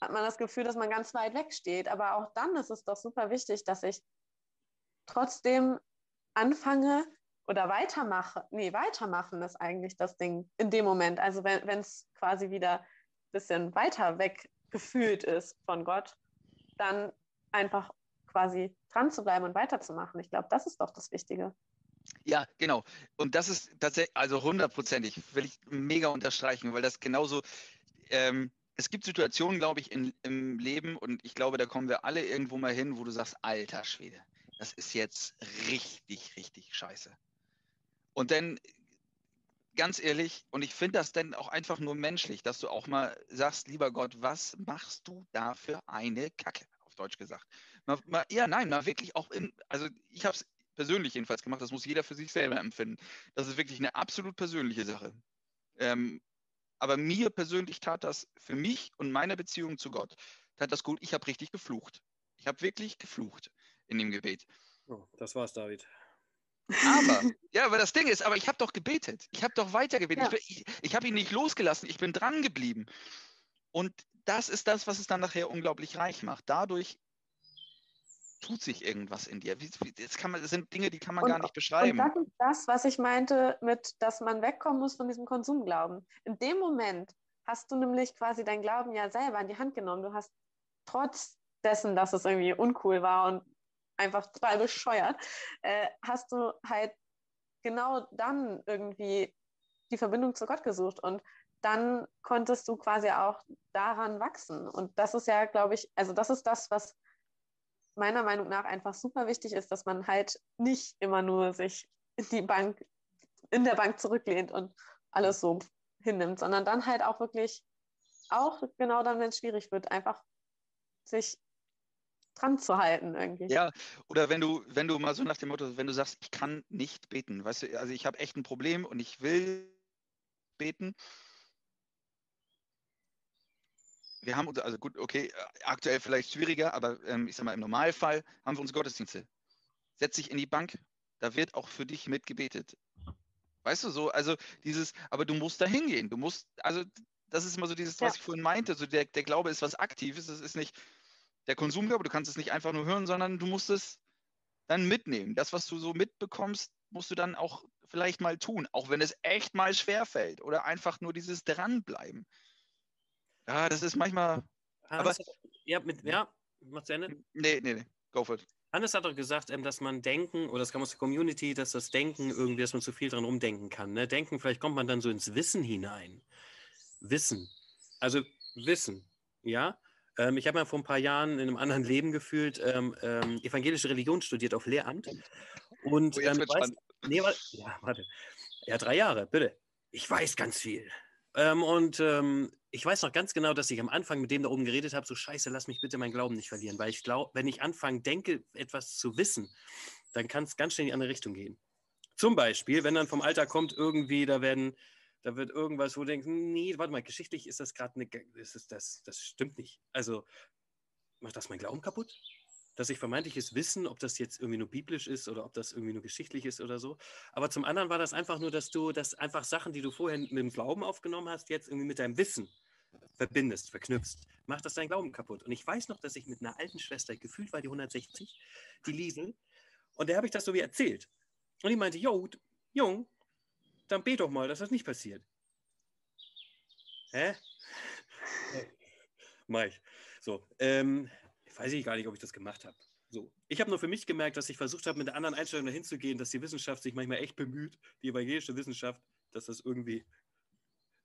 hat man das Gefühl, dass man ganz weit weg steht. Aber auch dann ist es doch super wichtig, dass ich trotzdem anfange oder weitermache. Nee, weitermachen ist eigentlich das Ding in dem Moment. Also wenn es quasi wieder ein bisschen weiter weg gefühlt ist von Gott, dann einfach quasi dran zu bleiben und weiterzumachen. Ich glaube, das ist doch das Wichtige. Ja, genau. Und das ist tatsächlich, also hundertprozentig, will ich mega unterstreichen, weil das genauso, ähm, es gibt Situationen, glaube ich, in, im Leben und ich glaube, da kommen wir alle irgendwo mal hin, wo du sagst, alter Schwede, das ist jetzt richtig, richtig scheiße. Und dann, ganz ehrlich, und ich finde das dann auch einfach nur menschlich, dass du auch mal sagst, lieber Gott, was machst du da für eine Kacke, auf Deutsch gesagt. Mal, mal, ja, nein, mal wirklich auch in, also ich habe es persönlich jedenfalls gemacht, das muss jeder für sich selber empfinden. Das ist wirklich eine absolut persönliche Sache. Ähm, aber mir persönlich tat das für mich und meine Beziehung zu Gott, tat das gut. Ich habe richtig geflucht. Ich habe wirklich geflucht in dem Gebet. Oh, das war's, David. Aber, ja, aber das Ding ist, aber ich habe doch gebetet. Ich habe doch weiter gebetet. Ja. Ich, ich, ich habe ihn nicht losgelassen. Ich bin dran geblieben. Und das ist das, was es dann nachher unglaublich reich macht. Dadurch tut sich irgendwas in dir. Wie, wie, das, man, das sind Dinge, die kann man Und- gar nicht Und beschreiben. das ist das, was ich meinte mit, dass man wegkommen muss von diesem Konsumglauben. In dem Moment hast du nämlich quasi dein Glauben ja selber in die Hand genommen. Du hast trotz dessen, dass es irgendwie uncool war und einfach total bescheuert, äh, hast du halt genau dann irgendwie die Verbindung zu Gott gesucht und dann konntest du quasi auch daran wachsen. Und das ist ja, glaube ich, also das ist das, was meiner Meinung nach einfach super wichtig ist, dass man halt nicht immer nur sich in die Bank, in der Bank zurücklehnt und alles so hinnimmt, sondern dann halt auch wirklich, auch genau dann, wenn es schwierig wird, einfach sich dran zu halten irgendwie. Ja, oder wenn du, wenn du mal so nach dem Motto, wenn du sagst, ich kann nicht beten, weißt du, also ich habe echt ein Problem und ich will beten. Wir haben uns, also gut, okay, äh, aktuell vielleicht schwieriger, aber ähm, ich sag mal, im Normalfall haben wir unsere Gottesdienste. Setz dich in die Bank, da wird auch für dich mitgebetet. Weißt du so, also dieses, aber du musst da hingehen. Du musst, also das ist immer so dieses, was Ja. ich vorhin meinte, so der, der Glaube ist was Aktives, es ist nicht der Konsumglaube, du kannst es nicht einfach nur hören, sondern du musst es dann mitnehmen. Das, was du so mitbekommst, musst du dann auch vielleicht mal tun, auch wenn es echt mal schwerfällt oder einfach nur dieses Dranbleiben. Ja, das ist manchmal, Hannes hat, ja, mit, ja, mach zu Ende. nee, nee, nee, go for it. Hannes hat doch gesagt, ähm, dass man denken, oder das kam aus der Community, dass das Denken irgendwie, dass man zu viel dran rumdenken kann. Ne? Denken, vielleicht kommt man dann so ins Wissen hinein. Wissen. Also Wissen, ja. Ähm, ich habe ja vor ein paar Jahren in einem anderen Leben gefühlt ähm, ähm, evangelische Religion studiert auf Lehramt. Und Oh, ähm, spannend. nee, wa- ja, warte. Ja, drei Jahre, bitte. Ich weiß ganz viel. Ähm, und ähm, ich weiß noch ganz genau, dass ich am Anfang mit dem da oben geredet habe, so scheiße, lass mich bitte meinen Glauben nicht verlieren, weil ich glaube, wenn ich anfange, denke, etwas zu wissen, dann kann es ganz schnell in die andere Richtung gehen. Zum Beispiel, wenn dann vom Alter kommt, irgendwie, da werden, da wird irgendwas, wo du denkst, nee, warte mal, geschichtlich ist das gerade eine, ist, das, das stimmt nicht. Also, macht das mein Glauben kaputt? Dass ich vermeintliches Wissen, ob das jetzt irgendwie nur biblisch ist oder ob das irgendwie nur geschichtlich ist oder so. Aber zum anderen war das einfach nur, dass du das einfach Sachen, die du vorher mit dem Glauben aufgenommen hast, jetzt irgendwie mit deinem Wissen verbindest, verknüpfst. Macht das deinen Glauben kaputt. Und ich weiß noch, dass ich mit einer alten Schwester, gefühlt war die 160, die Liesel, und der habe ich das so wie erzählt. Und die meinte, Jo, Jung, dann bet doch mal, dass das nicht passiert. Hä? Mach ich. So, ähm, weiß ich gar nicht, ob ich das gemacht habe. So. Ich habe nur für mich gemerkt, dass ich versucht habe, mit der anderen Einstellung dahin zu gehen, dass die Wissenschaft sich manchmal echt bemüht, die evangelische Wissenschaft, dass das irgendwie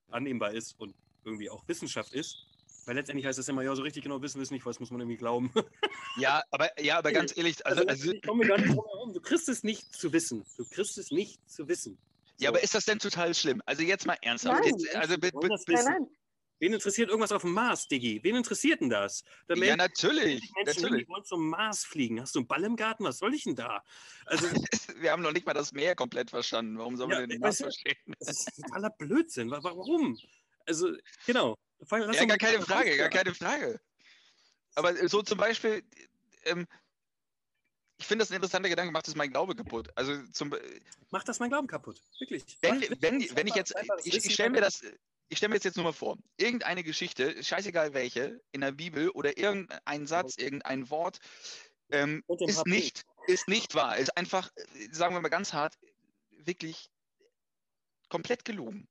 annehmbar ist und irgendwie auch Wissenschaft ist. Weil letztendlich heißt es immer, ja, so richtig genau wissen wir es nicht, was muss man irgendwie glauben. Ja, aber, ja, aber ganz ehrlich, also, also, ich komme gar nicht drum herum. Du kriegst es nicht zu wissen. Du kriegst es nicht zu wissen. ja, aber ist das denn total schlimm? Also jetzt mal ernsthaft. Nein. Jetzt, also, das Nein. Wen interessiert irgendwas auf dem Mars, Diggi? Wen interessiert denn das? Da ja, natürlich, Menschen, natürlich. die wollen zum Mars fliegen. Hast du einen Ball im Garten? Was soll ich denn da? Also, Wir haben noch nicht mal das Meer komplett verstanden. Warum sollen wir Ja, denn den Mars verstehen? das ist totaler Blödsinn. Wa- Warum? Also, genau. Lass Ja, gar keine Frage, gar keine Frage. Aber so zum Beispiel, ähm, ich finde das ein interessanter Gedanke, macht es mein Glaube kaputt. Also zum, Macht das mein Glauben kaputt. Wirklich. wenn, wenn, wenn ich jetzt, das ich, ich stelle mir das, ich stelle mir jetzt, jetzt nur mal vor, irgendeine Geschichte, scheißegal welche, in der Bibel oder irgendein Satz, irgendein Wort, ähm, ist nicht, ist nicht wahr, ist einfach, äh, sagen wir mal ganz hart, wirklich komplett gelogen.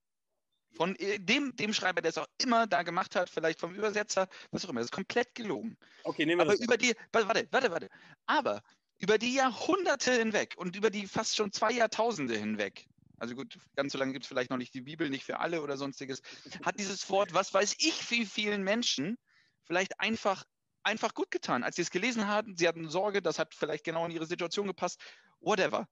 Von äh, dem, dem Schreiber, der es auch immer da gemacht hat, vielleicht vom Übersetzer, was auch immer, das ist komplett gelogen. Okay, nehmen wir Aber das. über die, wa- warte, warte, warte. Aber über die Jahrhunderte hinweg und über die fast schon zwei Jahrtausende hinweg, also gut, ganz so lange gibt es vielleicht noch nicht die Bibel, nicht für alle oder sonstiges, hat dieses Wort, was weiß ich, wie vielen Menschen vielleicht einfach, einfach gut getan. Als sie es gelesen hatten, sie hatten Sorge, das hat vielleicht genau in ihre Situation gepasst, whatever.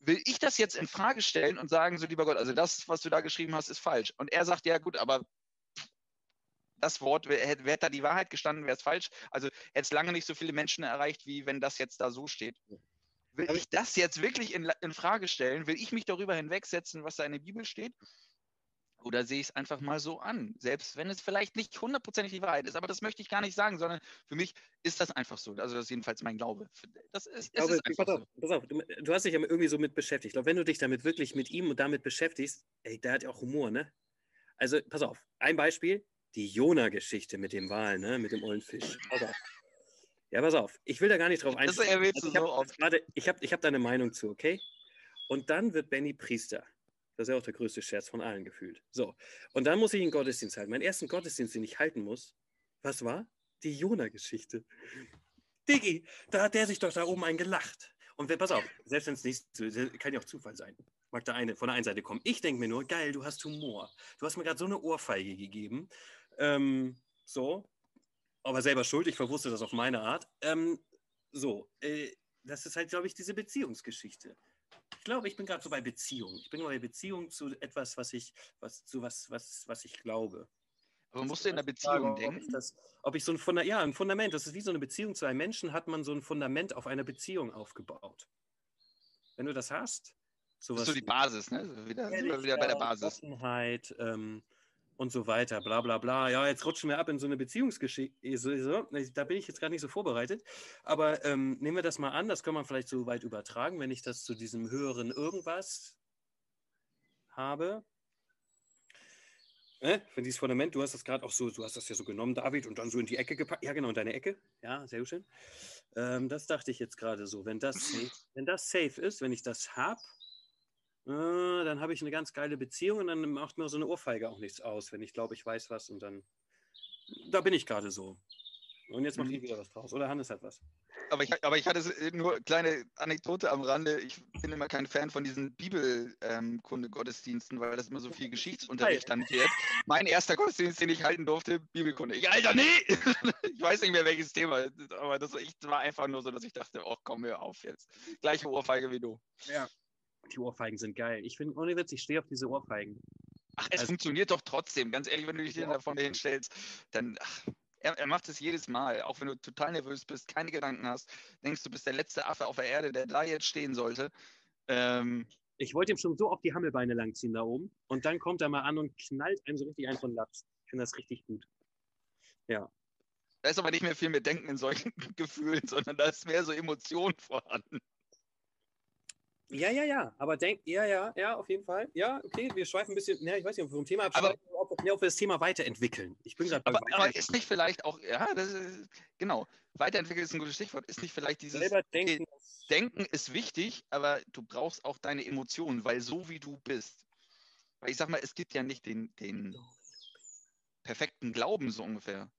Will ich das jetzt in Frage stellen und sagen, so lieber Gott, also das, was du da geschrieben hast, ist falsch. Und er sagt, ja gut, aber das Wort, hätte, wäre da die Wahrheit gestanden, wäre es falsch. Also hätte es lange nicht so viele Menschen erreicht, wie wenn das jetzt da so steht. Will ich das jetzt wirklich in, in Frage stellen? Will ich mich darüber hinwegsetzen, was da in der Bibel steht? Oder sehe ich es einfach mal so an? Selbst wenn es vielleicht nicht hundertprozentig die Wahrheit ist, aber das möchte ich gar nicht sagen, sondern für mich ist das einfach so. Also das ist jedenfalls mein Glaube. Das ist, Ich glaube, ist einfach pass auf, so. pass auf du, du hast dich ja irgendwie so mit beschäftigt. Ich glaube, wenn du dich damit wirklich mit ihm und damit beschäftigst, ey, der hat ja auch Humor, ne? Also, pass auf, ein Beispiel, die Jona-Geschichte mit dem Wal, ne? Mit dem ollen Fisch. Pass auf. Ja, pass auf. Ich will da gar nicht drauf Das einsteigen. erwähnst du ich habe so oft. gerade, ich habe ich hab da eine Meinung zu, okay? Und dann wird Benny Priester. Das ist ja auch der größte Scherz von allen gefühlt. So. Und dann muss ich einen Gottesdienst halten. Meinen ersten Gottesdienst, den ich halten muss, was war? Die Jona-Geschichte. Diggi, da hat der sich doch da oben einen gelacht. Und wer, pass auf, selbst wenn es nicht, kann ja auch Zufall sein. Mag da eine von der einen Seite kommen. Ich denke mir nur, geil, du hast Humor. Du hast mir gerade so eine Ohrfeige gegeben. Ähm, so. Aber selber schuld, ich verwusste das auf meine Art. Ähm, so, äh, das ist halt, glaube ich, diese Beziehungsgeschichte. Ich glaube, ich bin gerade so bei Beziehung. Ich bin bei Beziehung zu etwas, was ich, was, zu was, was, was ich glaube. Aber musst du in der Beziehung ob ich denken? Das, ob ich so ein Funda ja, ein Fundament, das ist wie so eine Beziehung zu einem Menschen, hat man so ein Fundament auf einer Beziehung aufgebaut. Wenn du das hast, Das sowas ist so die Basis, ne? Wieder, wieder bei der Basis. Offenheit ähm, und so weiter, bla bla bla. Ja, jetzt rutschen wir ab in so eine Beziehungsgeschichte. So, da bin ich jetzt gerade nicht so vorbereitet. Aber ähm, nehmen wir das mal an, das kann man vielleicht so weit übertragen, wenn ich das zu diesem höheren Irgendwas habe. Äh, für dieses Fundament, du hast das gerade auch so, du hast das ja so genommen, David, und dann so in die Ecke gepackt. Ja, genau, in deine Ecke. Ja, sehr schön. Ähm, das dachte ich jetzt gerade so. Wenn das, wenn das safe ist, wenn ich das habe, äh, dann habe ich eine ganz geile Beziehung und dann macht mir so eine Ohrfeige auch nichts aus, wenn ich glaube, ich weiß was und dann. Da bin ich gerade so. Und jetzt macht Mhm. ihr wieder was draus. Oder Hannes hat was. Aber ich, aber ich hatte äh, nur kleine Anekdote am Rande. Ich bin immer kein Fan von diesen Bibelkunde-Gottesdiensten, weil das immer so viel Geschichtsunterricht dann wird. Mein erster Gottesdienst, den ich halten durfte, Bibelkunde. Ich, Alter, nee! Ich weiß nicht mehr, welches Thema. Aber das war, war einfach nur so, dass ich dachte, oh, komm, hör auf jetzt. Gleiche Ohrfeige wie du. Die Ohrfeigen sind geil. Ich finde, ohne Witz, ich stehe auf diese Ohrfeigen. Ach, es Also- funktioniert doch trotzdem. Ganz ehrlich, wenn du dich hier da vorne hinstellst, dann. Ach, er, er macht es jedes Mal, auch wenn du total nervös bist, keine Gedanken hast, denkst du bist der letzte Affe auf der Erde, der da jetzt stehen sollte. Ähm, Ich wollte ihm schon so auf die Hammelbeine langziehen da oben. Und dann kommt er mal an und knallt einem so richtig ein von Latz. Ich finde das richtig gut. Da ist aber nicht mehr viel mit Denken in solchen Gefühlen, sondern da ist mehr so Emotion vorhanden. Ja, ja, ja. Aber denk, ja, ja, ja, auf jeden Fall. Ja, okay, wir schweifen ein bisschen, ja, ich weiß nicht, ob wir vom Thema abschweifen, oder ob, nee, ob wir das Thema weiterentwickeln. Ich bin gerade Aber, aber ist nicht vielleicht auch, ja, das ist, genau, weiterentwickeln ist ein gutes Stichwort, ist nicht vielleicht dieses selber denken. Denken ist wichtig, aber du brauchst auch deine Emotionen, weil so wie du bist, weil ich sag mal, es gibt ja nicht den, den perfekten Glauben so ungefähr,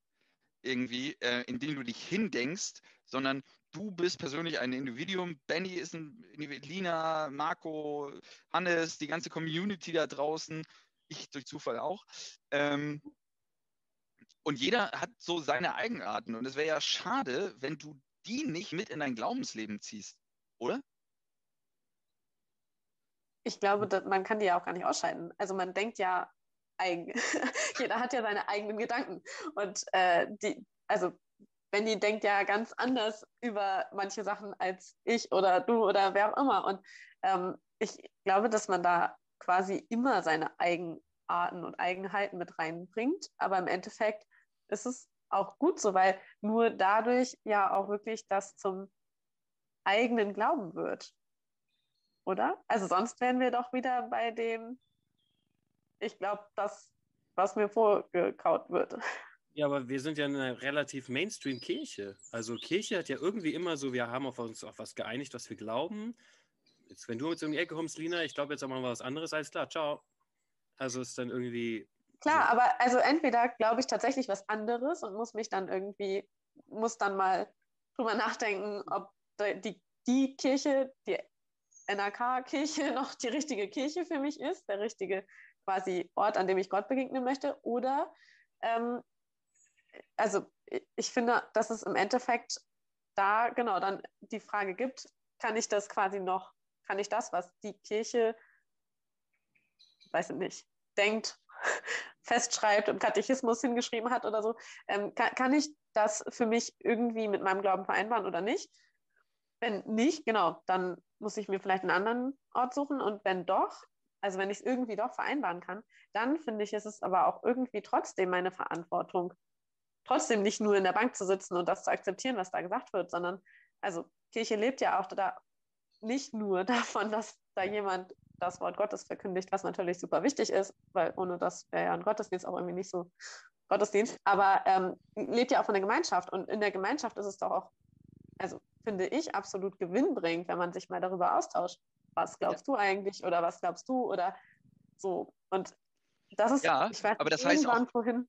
irgendwie, äh, in den du dich hindenkst, sondern du bist persönlich ein Individuum, Benny ist ein Individuum, Lina, Marco, Hannes, die ganze Community da draußen, ich durch Zufall auch. Ähm, und jeder hat so seine Eigenarten und es wäre ja schade, wenn du die nicht mit in dein Glaubensleben ziehst, oder? Ich glaube, man kann die ja auch gar nicht ausscheiden. Also man denkt ja eigen. Jeder hat ja seine eigenen Gedanken. Und äh, die, also Benny denkt ja ganz anders über manche Sachen als ich oder du oder wer auch immer. Und ähm, ich glaube, dass man da quasi immer seine Eigenarten und Eigenheiten mit reinbringt. Aber im Endeffekt ist es auch gut so, weil nur dadurch ja auch wirklich das zum eigenen Glauben wird. Oder? Also sonst wären wir doch wieder bei dem, ich glaube, das, was mir vorgekaut wird. Ja, aber wir sind ja eine relativ Mainstream-Kirche. Also Kirche hat ja irgendwie immer so, wir haben auf uns auf was geeinigt, was wir glauben. Jetzt, wenn du jetzt um die Ecke kommst, Lina, ich glaube, jetzt machen wir was anderes, alles klar, ciao. Also ist dann irgendwie. Klar, aber also entweder glaube ich tatsächlich was anderes und muss mich dann irgendwie, muss dann mal drüber nachdenken, ob die die Kirche, die NRK-Kirche noch die richtige Kirche für mich ist, der richtige quasi Ort, an dem ich Gott begegnen möchte. Oder, ähm, also ich finde, dass es im Endeffekt da genau dann die Frage gibt, kann ich das quasi noch, kann ich das, was die Kirche, weiß ich nicht, denkt, festschreibt und Katechismus hingeschrieben hat oder so, ähm, kann, kann ich das für mich irgendwie mit meinem Glauben vereinbaren oder nicht? Wenn nicht, genau, dann muss ich mir vielleicht einen anderen Ort suchen und wenn doch, also wenn ich es irgendwie doch vereinbaren kann, dann finde ich, ist es aber auch irgendwie trotzdem meine Verantwortung, trotzdem nicht nur in der Bank zu sitzen und das zu akzeptieren, was da gesagt wird, sondern also Kirche lebt ja auch da nicht nur davon, dass da jemand das Wort Gottes verkündigt, was natürlich super wichtig ist, weil ohne das wäre ja ein Gottesdienst auch irgendwie nicht so Gottesdienst, aber ähm, lebt ja auch von der Gemeinschaft und in der Gemeinschaft ist es doch auch, also finde ich, absolut gewinnbringend, wenn man sich mal darüber austauscht. Was glaubst ja. du eigentlich oder was glaubst du oder so. Und das ist, ja, ich weiß, aber das heißt auch, vorhin,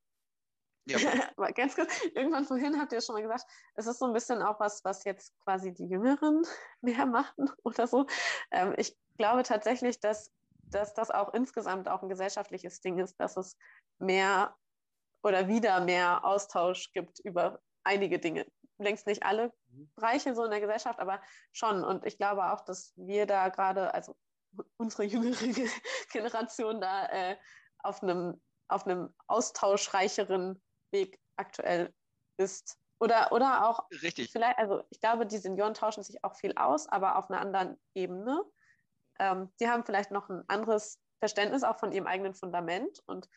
ja, aber ganz kurz, irgendwann vorhin habt ihr schon mal gesagt, es ist so ein bisschen auch was, was jetzt quasi die Jüngeren mehr machen oder so. Ähm, ich glaube tatsächlich, dass, dass das auch insgesamt auch ein gesellschaftliches Ding ist, dass es mehr oder wieder mehr Austausch gibt über einige Dinge. Längst nicht alle Mhm. Bereiche so in der Gesellschaft, aber schon. Und ich glaube auch, dass wir da gerade, also unsere jüngere Generation da äh, auf einem auf einem austauschreicheren Weg aktuell ist. Oder, oder auch richtig. vielleicht, also ich glaube, die Senioren tauschen sich auch viel aus, aber auf einer anderen Ebene. Ähm, die haben vielleicht noch ein anderes Verständnis auch von ihrem eigenen Fundament. Und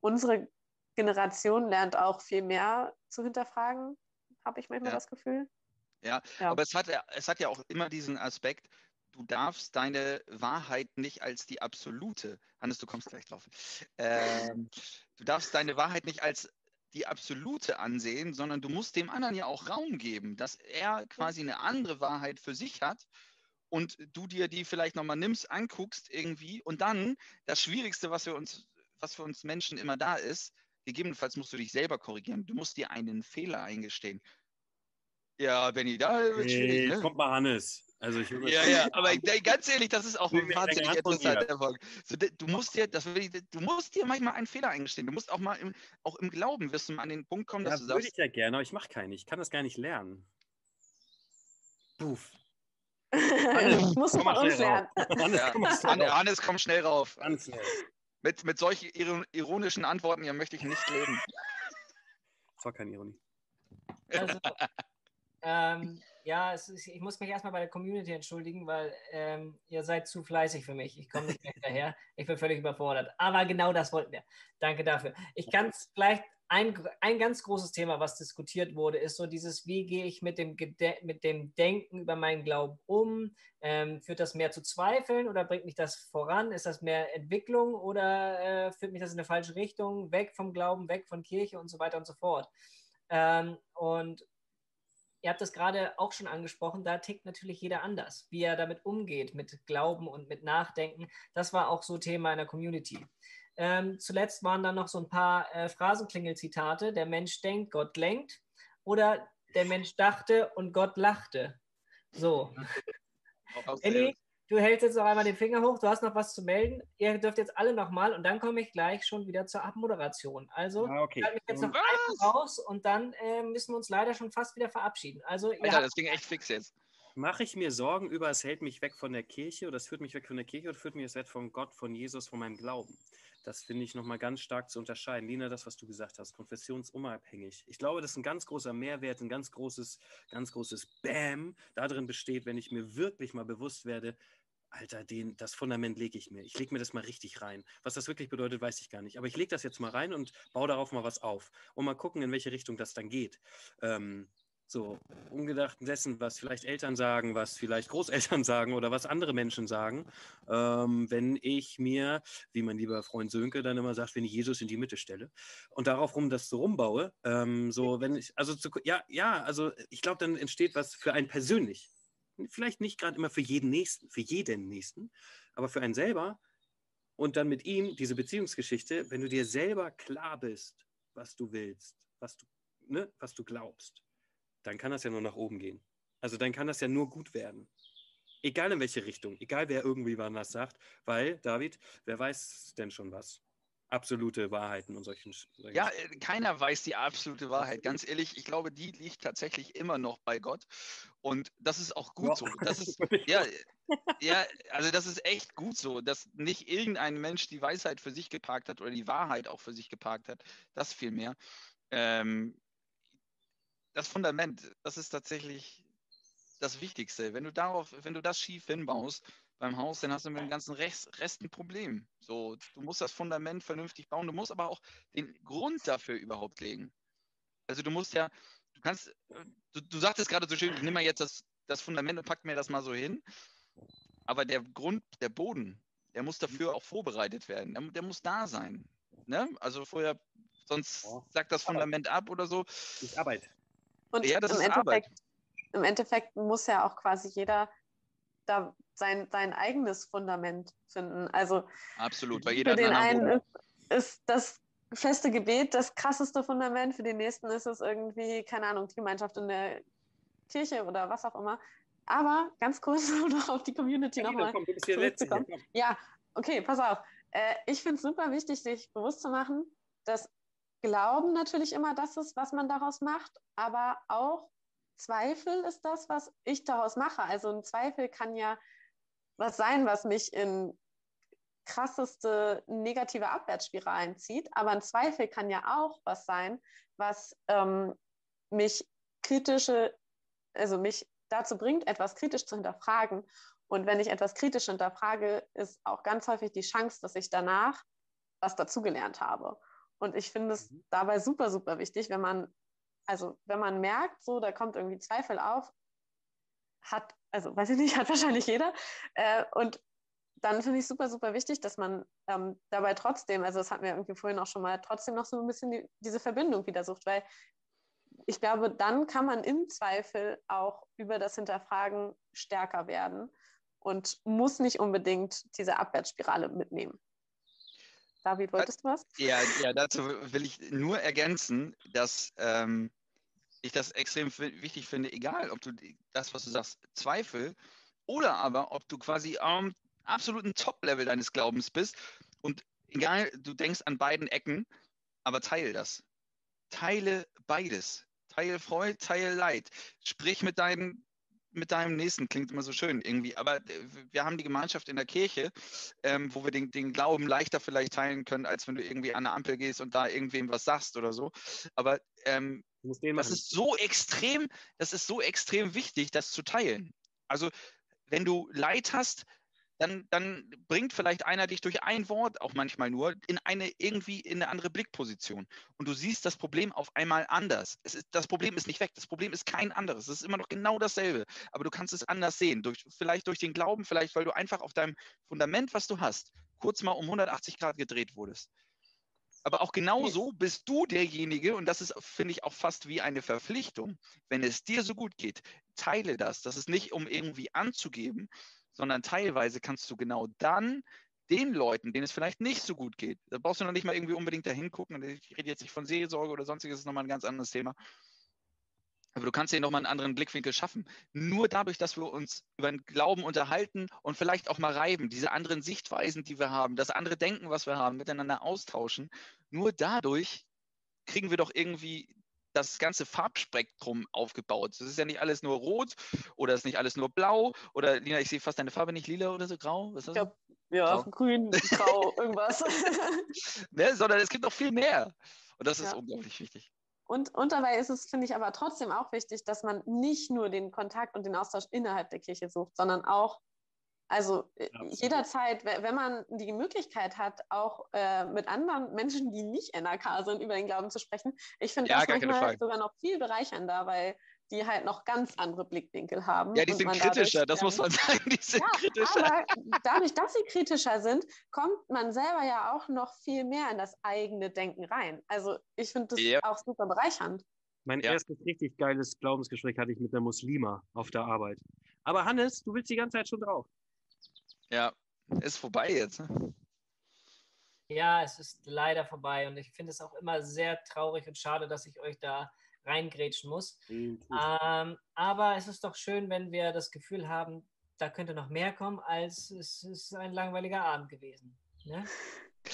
unsere Generation lernt auch viel mehr zu hinterfragen, habe ich manchmal Ja. das Gefühl. Ja, Ja. aber es hat, ja- es hat ja auch immer diesen Aspekt, du darfst deine Wahrheit nicht als die absolute, Hannes, du kommst gleich drauf, ähm, du darfst deine Wahrheit nicht als die absolute ansehen, sondern du musst dem anderen ja auch Raum geben, dass er quasi eine andere Wahrheit für sich hat und du dir die vielleicht nochmal nimmst, anguckst irgendwie und dann das Schwierigste, was für uns, was für uns Menschen immer da ist, gegebenenfalls musst du dich selber korrigieren. Du musst dir einen Fehler eingestehen. Ja, Benny, da wird Nee, schwierig, ne? kommt mal Hannes. Also ich Ja, ja, aber ich- ganz ehrlich, das ist auch ein wahnsinnig interessanter. Erfolg. So, du musst dir, das will ich, du musst dir manchmal einen Fehler eingestehen. Du musst auch mal im, auch im Glauben wirst du mal an den Punkt kommen, dass Ja, du würde sagst, ich ja gerne, aber ich mache keinen. Ich kann das gar nicht lernen. Puff. Muss komm man mal uns schnell lernen. rauf. Hannes, Ja, komm Hannes, rauf. Hannes, komm schnell rauf. Schnell. Mit, mit solchen iro- ironischen Antworten hier möchte ich nicht leben. Das war keine Ironie. Also, ähm, ja, ist, ich muss mich erstmal bei der Community entschuldigen, weil ähm, ihr seid zu fleißig für mich. Ich komme nicht mehr hinterher. Ich bin völlig überfordert. Aber genau das wollten wir. Danke dafür. Ich kann es vielleicht, ein, ein ganz großes Thema, was diskutiert wurde, ist so dieses, wie gehe ich mit dem, Gede mit dem Denken über meinen Glauben um? Ähm, führt das mehr zu Zweifeln oder bringt mich das voran? Ist das mehr Entwicklung oder äh, führt mich das in eine falsche Richtung? Weg vom Glauben, weg von Kirche und so weiter und so fort. Ähm, und ihr habt das gerade auch schon angesprochen, da tickt natürlich jeder anders, wie er damit umgeht, mit Glauben und mit Nachdenken. Das war auch so Thema in der Community. Ähm, zuletzt waren dann noch so ein paar äh, Phrasenklingelzitate. Der Mensch denkt, Gott lenkt. Oder der Mensch dachte und Gott lachte. So. Auch sehr Elli, gut. Du hältst jetzt noch einmal den Finger hoch. Du hast noch was zu melden. Ihr dürft jetzt alle nochmal und dann komme ich gleich schon wieder zur Abmoderation. Also, Ah, okay. ich halte mich jetzt noch Was? einmal raus und dann äh, müssen wir uns leider schon fast wieder verabschieden. Also, Alter, habt das ging echt fix jetzt. Mache ich mir Sorgen über, es hält mich weg von der Kirche oder es führt mich weg von der Kirche oder führt mich es weg von Gott, von Jesus, von meinem Glauben? Das finde ich nochmal ganz stark zu unterscheiden. Lina, das, was du gesagt hast, konfessionsunabhängig. Ich glaube, dass ein ganz großer Mehrwert, ein ganz großes, ganz großes Bam darin besteht, wenn ich mir wirklich mal bewusst werde, Alter, den, das Fundament lege ich mir. Ich lege mir das mal richtig rein. Was das wirklich bedeutet, weiß ich gar nicht. Aber ich lege das jetzt mal rein und baue darauf mal was auf. Und mal gucken, in welche Richtung das dann geht. Ähm, so, ungedacht dessen, was vielleicht Eltern sagen, was vielleicht Großeltern sagen oder was andere Menschen sagen, ähm, wenn ich mir, wie mein lieber Freund Sönke dann immer sagt, wenn ich Jesus in die Mitte stelle und darauf rum das so rumbaue, ähm, so wenn ich, also zu, ja, ja, also ich glaube, dann entsteht was für einen persönlich. Vielleicht nicht gerade immer für jeden Nächsten, für jeden Nächsten, aber für einen selber und dann mit ihm diese Beziehungsgeschichte, wenn du dir selber klar bist, was du willst, was du, ne, was du glaubst, dann kann das ja nur nach oben gehen. Also dann kann das ja nur gut werden. Egal in welche Richtung, egal wer irgendwie was sagt, weil, David, wer weiß denn schon was? Absolute Wahrheiten und solchen. solchen Ja, äh, keiner weiß die absolute Wahrheit. Ganz ehrlich, ich glaube, die liegt tatsächlich immer noch bei Gott. Und das ist auch gut Ja. so. Das ist, ja, ja, also das ist echt gut so, dass nicht irgendein Mensch die Weisheit für sich geparkt hat oder die Wahrheit auch für sich geparkt hat. Das vielmehr. Ähm, das Fundament, das ist tatsächlich das Wichtigste. Wenn du darauf, wenn du das schief hinbaust beim Haus, dann hast du mit dem ganzen Rest, Rest ein Problem. So, du musst das Fundament vernünftig bauen, du musst aber auch den Grund dafür überhaupt legen. Also du musst ja, du kannst, du, du sagtest gerade so schön, ich nehme mal jetzt das, das Fundament und pack mir das mal so hin. Aber der Grund, der Boden, der muss dafür auch vorbereitet werden. Der, der muss da sein. Ne? Also vorher, sonst Ja. sagt das Fundament ab oder so. Das ist Arbeit. Und Ja, das im, ist Arbeit. Endeffekt, im Endeffekt muss ja auch quasi jeder da sein, sein eigenes Fundament finden. Also Absolut, weil jeder für hat den einen ist, ist das feste Gebet das krasseste Fundament, für den nächsten ist es irgendwie, keine Ahnung, die Gemeinschaft in der Kirche oder was auch immer. Aber ganz kurz, um noch auf die Community Ja, nochmal zurückzukommen. Ja, okay, pass auf. Äh, ich finde es super wichtig, sich bewusst zu machen, dass Glauben natürlich immer das ist, was man daraus macht, aber auch Zweifel ist das, was ich daraus mache. Also ein Zweifel kann ja was sein, was mich in krasseste negative Abwärtsspiralen zieht, aber ein Zweifel kann ja auch was sein, was ähm, mich kritische, also mich dazu bringt, etwas kritisch zu hinterfragen. Und wenn ich etwas kritisch hinterfrage, ist auch ganz häufig die Chance, dass ich danach was dazugelernt habe. Und ich finde es Mhm. dabei super, super wichtig, wenn man, also wenn man merkt, so, da kommt irgendwie Zweifel auf, hat, also weiß ich nicht, hat wahrscheinlich jeder. Äh, und dann finde ich super, super wichtig, dass man ähm, dabei trotzdem, also das hatten wir irgendwie vorhin auch schon mal, trotzdem noch so ein bisschen die, diese Verbindung wieder sucht, weil ich glaube, dann kann man im Zweifel auch über das Hinterfragen stärker werden und muss nicht unbedingt diese Abwärtsspirale mitnehmen. David, wolltest du was? Ja, ja, dazu will ich nur ergänzen, dass ähm, ich das extrem wichtig finde, egal ob du das, was du sagst, Zweifel oder aber ob du quasi am absoluten Top-Level deines Glaubens bist und egal, du denkst an beiden Ecken, aber teile das. Teile beides. Teile Freude, teile Leid. Sprich mit deinen mit deinem Nächsten klingt immer so schön irgendwie, aber äh, wir haben die Gemeinschaft in der Kirche, ähm, wo wir den, den Glauben leichter vielleicht teilen können, als wenn du irgendwie an eine Ampel gehst und da irgendwem was sagst oder so. Aber ähm, das ist so extrem, das ist so extrem wichtig, das zu teilen. Also wenn du Leid hast, dann, dann bringt vielleicht einer dich durch ein Wort auch manchmal nur in eine irgendwie in eine andere Blickposition. Und du siehst das Problem auf einmal anders. Ist, das Problem ist nicht weg. Das Problem ist kein anderes. Es ist immer noch genau dasselbe. Aber du kannst es anders sehen. Durch, vielleicht durch den Glauben, vielleicht weil du einfach auf deinem Fundament, was du hast, kurz mal um 180 Grad gedreht wurdest. Aber auch genauso bist du derjenige, und das ist, finde ich, auch fast wie eine Verpflichtung, wenn es dir so gut geht, teile das. Das ist nicht, um irgendwie anzugeben, sondern teilweise kannst du genau dann den Leuten, denen es vielleicht nicht so gut geht, da brauchst du noch nicht mal irgendwie unbedingt dahin gucken. Ich rede jetzt nicht von Seelsorge oder sonstiges, das ist nochmal ein ganz anderes Thema. Aber du kannst dir nochmal einen anderen Blickwinkel schaffen. Nur dadurch, dass wir uns über den Glauben unterhalten und vielleicht auch mal reiben, diese anderen Sichtweisen, die wir haben, das andere Denken, was wir haben, miteinander austauschen, nur dadurch kriegen wir doch irgendwie das ganze Farbspektrum aufgebaut. Es ist ja nicht alles nur rot oder es ist nicht alles nur blau oder Lina, ich sehe fast deine Farbe nicht lila oder so grau. Was ist das? Ja. Grau. grün, grau, irgendwas. Ne? Sondern es gibt noch viel mehr. Und das ist Ja. unglaublich wichtig. Und, und dabei ist es, finde ich, aber trotzdem auch wichtig, dass man nicht nur den Kontakt und den Austausch innerhalb der Kirche sucht, sondern auch, also äh, Absolut. jederzeit, we- wenn man die Möglichkeit hat, auch äh, mit anderen Menschen, die nicht NRK sind, über den Glauben zu sprechen. Ich finde Ja, das manchmal sogar noch viel bereichernder, weil die halt noch ganz andere Blickwinkel haben. Ja, die sind kritischer, dadurch, das muss ähm, man sagen. Die sind ja, kritischer. aber dadurch, dass sie kritischer sind, kommt man selber ja auch noch viel mehr in das eigene Denken rein. Also ich finde das Ja. auch super bereichernd. Mein Ja. erstes richtig geiles Glaubensgespräch hatte ich mit einer Muslima auf der Arbeit. Aber Hannes, du willst die ganze Zeit schon drauf. Ja, ist vorbei jetzt. ne? Ja, es ist leider vorbei und ich finde es auch immer sehr traurig und schade, dass ich euch da reingrätschen muss. Ähm, aber es ist doch schön, wenn wir das Gefühl haben, da könnte noch mehr kommen, als es ist ein langweiliger Abend gewesen. Ne?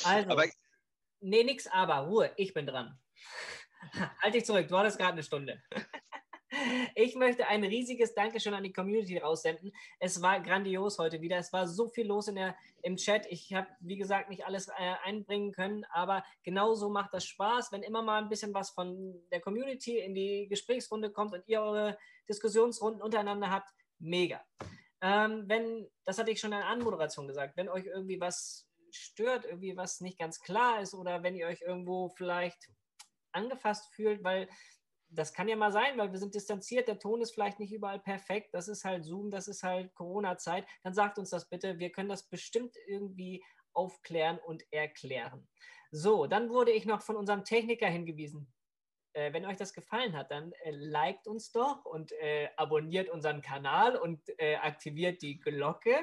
Also, Aber nee, nix aber, Ruhe, ich bin dran. halt dich zurück, du hattest gerade eine Stunde. Ich möchte ein riesiges Dankeschön an die Community raussenden. Es war grandios heute wieder. Es war so viel los in der, im Chat. Ich habe, wie gesagt, nicht alles äh, einbringen können, aber genauso macht das Spaß, wenn immer mal ein bisschen was von der Community in die Gesprächsrunde kommt und ihr eure Diskussionsrunden untereinander habt. Mega. Ähm, wenn, das hatte ich schon in der Anmoderation gesagt, wenn euch irgendwie was stört, irgendwie was nicht ganz klar ist oder wenn ihr euch irgendwo vielleicht angefasst fühlt, weil das kann ja mal sein, weil wir sind distanziert, der Ton ist vielleicht nicht überall perfekt, das ist halt Zoom, das ist halt Corona-Zeit, dann sagt uns das bitte, wir können das bestimmt irgendwie aufklären und erklären. So, dann wurde ich noch von unserem Techniker hingewiesen. Äh, wenn euch das gefallen hat, dann äh, liked uns doch und äh, abonniert unseren Kanal und äh, aktiviert die Glocke,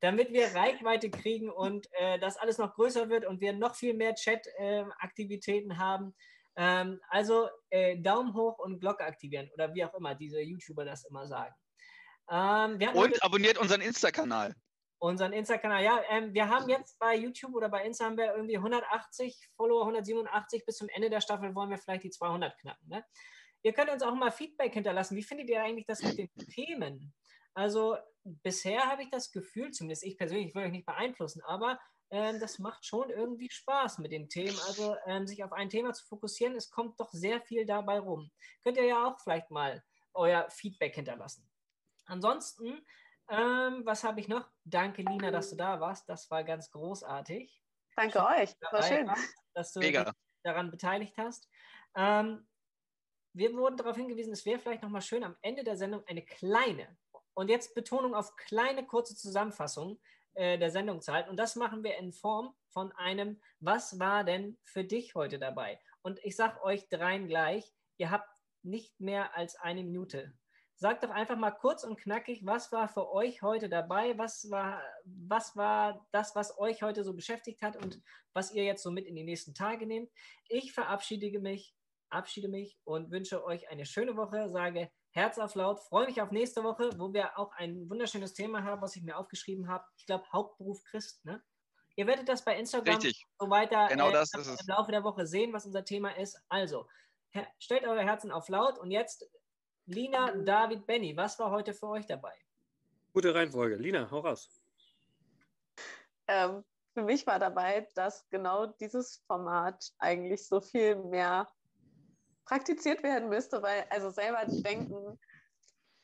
damit wir Reichweite kriegen und äh, das alles noch größer wird und wir noch viel mehr Chat-Aktivitäten haben. Ähm, also äh, Daumen hoch und Glocke aktivieren oder wie auch immer diese YouTuber das immer sagen. Ähm, und abonniert unseren Insta-Kanal. unseren Insta-Kanal. Ja, ähm, wir haben jetzt bei YouTube oder bei Insta haben wir irgendwie 180 Follower, 187. Bis zum Ende der Staffel wollen wir vielleicht die 200 knacken. Ne? Ihr könnt uns auch mal Feedback hinterlassen. Wie findet ihr eigentlich das mit den Themen? Also bisher habe ich das Gefühl, zumindest ich persönlich, ich will euch nicht beeinflussen, aber ähm, das macht schon irgendwie Spaß mit den Themen. Also ähm, sich auf ein Thema zu fokussieren, es kommt doch sehr viel dabei rum. Könnt ihr ja auch vielleicht mal euer Feedback hinterlassen. Ansonsten, ähm, was habe ich noch? Danke, Lina, dass du da warst. Das war ganz großartig. Danke euch. War schön. warst, dass du Mega. dich daran beteiligt hast. Ähm, wir wurden darauf hingewiesen, es wäre vielleicht nochmal schön, am Ende der Sendung eine kleine, und jetzt Betonung auf kleine, kurze Zusammenfassung äh, der Sendung zu halten. Und das machen wir in Form von einem, was war denn für dich heute dabei? Und ich sage euch dreien gleich, ihr habt nicht mehr als eine Minute. Sagt doch einfach mal kurz und knackig, was war für euch heute dabei? Was war, was war das, was euch heute so beschäftigt hat und was ihr jetzt so mit in die nächsten Tage nehmt? Ich verabschiede mich, abschiede mich und wünsche euch eine schöne Woche. Sage Herz auf laut, freue mich auf nächste Woche, wo wir auch ein wunderschönes Thema haben, was ich mir aufgeschrieben habe. Ich glaube, Hauptberuf Christ. Ne? Ihr werdet das bei Instagram Richtig. so weiter Genau äh, das ist es. im Laufe der Woche sehen, was unser Thema ist. Also, stellt eure Herzen auf laut und jetzt Lina, David, Benny, was war heute für euch dabei? Gute Reihenfolge. Lina, hau raus. Ähm, für mich war dabei, dass genau dieses Format eigentlich so viel mehr praktiziert werden müsste, weil also selber denken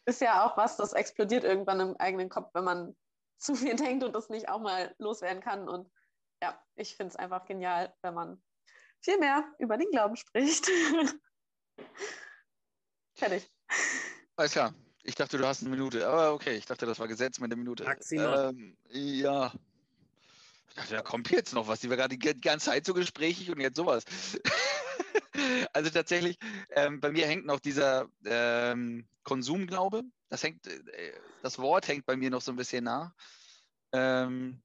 ist ja auch was, das explodiert irgendwann im eigenen Kopf, wenn man zu viel denkt und das nicht auch mal loswerden kann. Und ja, ich finde es einfach genial, wenn man viel mehr über den Glauben spricht. Fertig. Alles klar. Ich dachte, du hast eine Minute. Aber okay, ich dachte, das war Gesetz mit der Minute. Noch. Ähm, ja. Ich dachte, da kommt jetzt noch was. Die war gerade die die ganze Zeit so gesprächig und jetzt sowas. also tatsächlich, ähm, bei mir hängt noch dieser ähm, Konsumglaube. Das hängt, äh, das Wort hängt bei mir noch so ein bisschen nach. Ähm,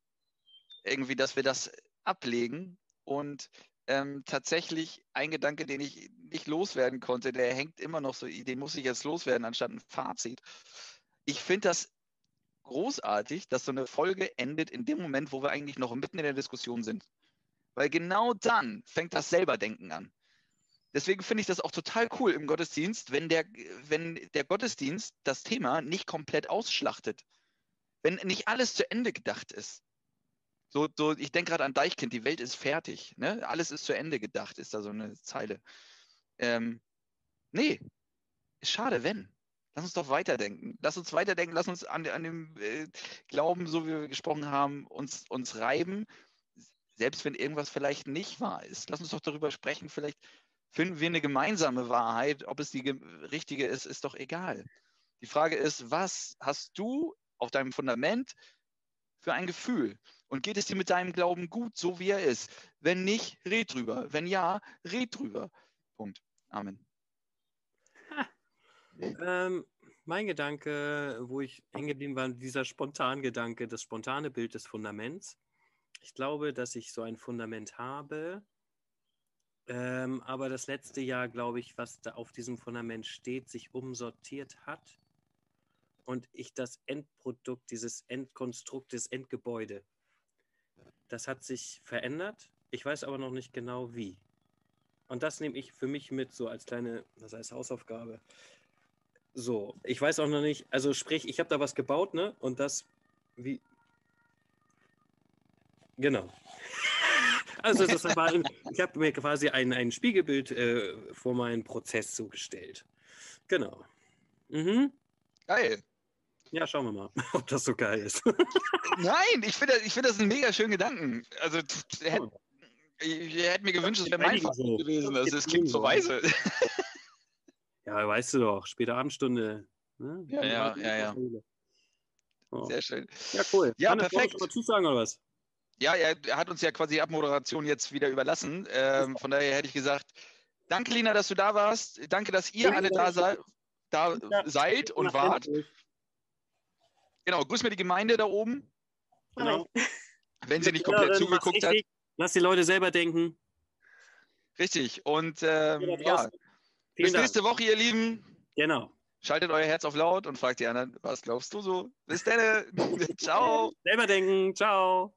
irgendwie, dass wir das ablegen und ähm, tatsächlich ein Gedanke, den ich nicht loswerden konnte, der hängt immer noch so, den muss ich jetzt loswerden, anstatt ein Fazit. Ich finde das großartig, dass so eine Folge endet in dem Moment, wo wir eigentlich noch mitten in der Diskussion sind. Weil genau dann fängt das Selberdenken an. Deswegen finde ich das auch total cool im Gottesdienst, wenn der, wenn der Gottesdienst das Thema nicht komplett ausschlachtet. Wenn nicht alles zu Ende gedacht ist. So, so, ich denke gerade an Deichkind, die Welt ist fertig. Ne? Alles ist zu Ende gedacht, ist da so eine Zeile. Ähm, nee, ist schade, wenn. Lass uns doch weiterdenken. Lass uns weiterdenken, lass uns an, an dem äh, Glauben, so wie wir gesprochen haben, uns, uns reiben, selbst wenn irgendwas vielleicht nicht wahr ist. Lass uns doch darüber sprechen, vielleicht finden wir eine gemeinsame Wahrheit. Ob es die ge- richtige ist, ist doch egal. Die Frage ist, was hast du auf deinem Fundament für ein Gefühl? Und geht es dir mit deinem Glauben gut, so wie er ist? Wenn nicht, red drüber. Wenn ja, red drüber. Punkt. Amen. Ähm, mein Gedanke, wo ich hängen geblieben war, dieser Spontangedanke, das spontane Bild des Fundaments. Ich glaube, dass ich so ein Fundament habe, Ähm, aber das letzte Jahr, glaube ich, was da auf diesem Fundament steht, sich umsortiert hat und ich das Endprodukt, dieses Endkonstrukt, das Endgebäude, das hat sich verändert. Ich weiß aber noch nicht genau wie. Und das nehme ich für mich mit, so als kleine, das heißt Hausaufgabe. So, ich weiß auch noch nicht, also sprich, ich habe da was gebaut, ne? Und das, wie. Genau. Also das war ich habe mir quasi ein, ein Spiegelbild äh, vor meinen Prozess zugestellt. Genau. Mhm. Geil. Ja, schauen wir mal, ob das so geil ist. Nein, ich finde ich find das einen mega schönen Gedanken. Also, hätt- ich, ich hätte mir gewünscht, es wäre mein Fazit so. gewesen. Also, es klingt so weise. Ja, weißt du doch, späte Abendstunde. Ne? Ja, ja, ja, ja. Sehr schön. Ja, cool. Ja, Hannes, perfekt. mal zusagen oder was? Ja, er hat uns ja quasi die Abmoderation jetzt wieder überlassen. Ähm, von daher hätte ich gesagt, danke, Lina, dass du da warst. Danke, dass ihr Danke, alle da, sei, da Ja. seid und wart. Genau, grüß mir die Gemeinde da oben, Genau. wenn sie nicht komplett zugeguckt hat. Lass die Leute selber denken. Richtig. Und ähm, ja, bis Dank. nächste Woche, ihr Lieben. Genau. Schaltet euer Herz auf laut und fragt die anderen, was glaubst du so? Bis dann. Ciao. Selber denken. Ciao.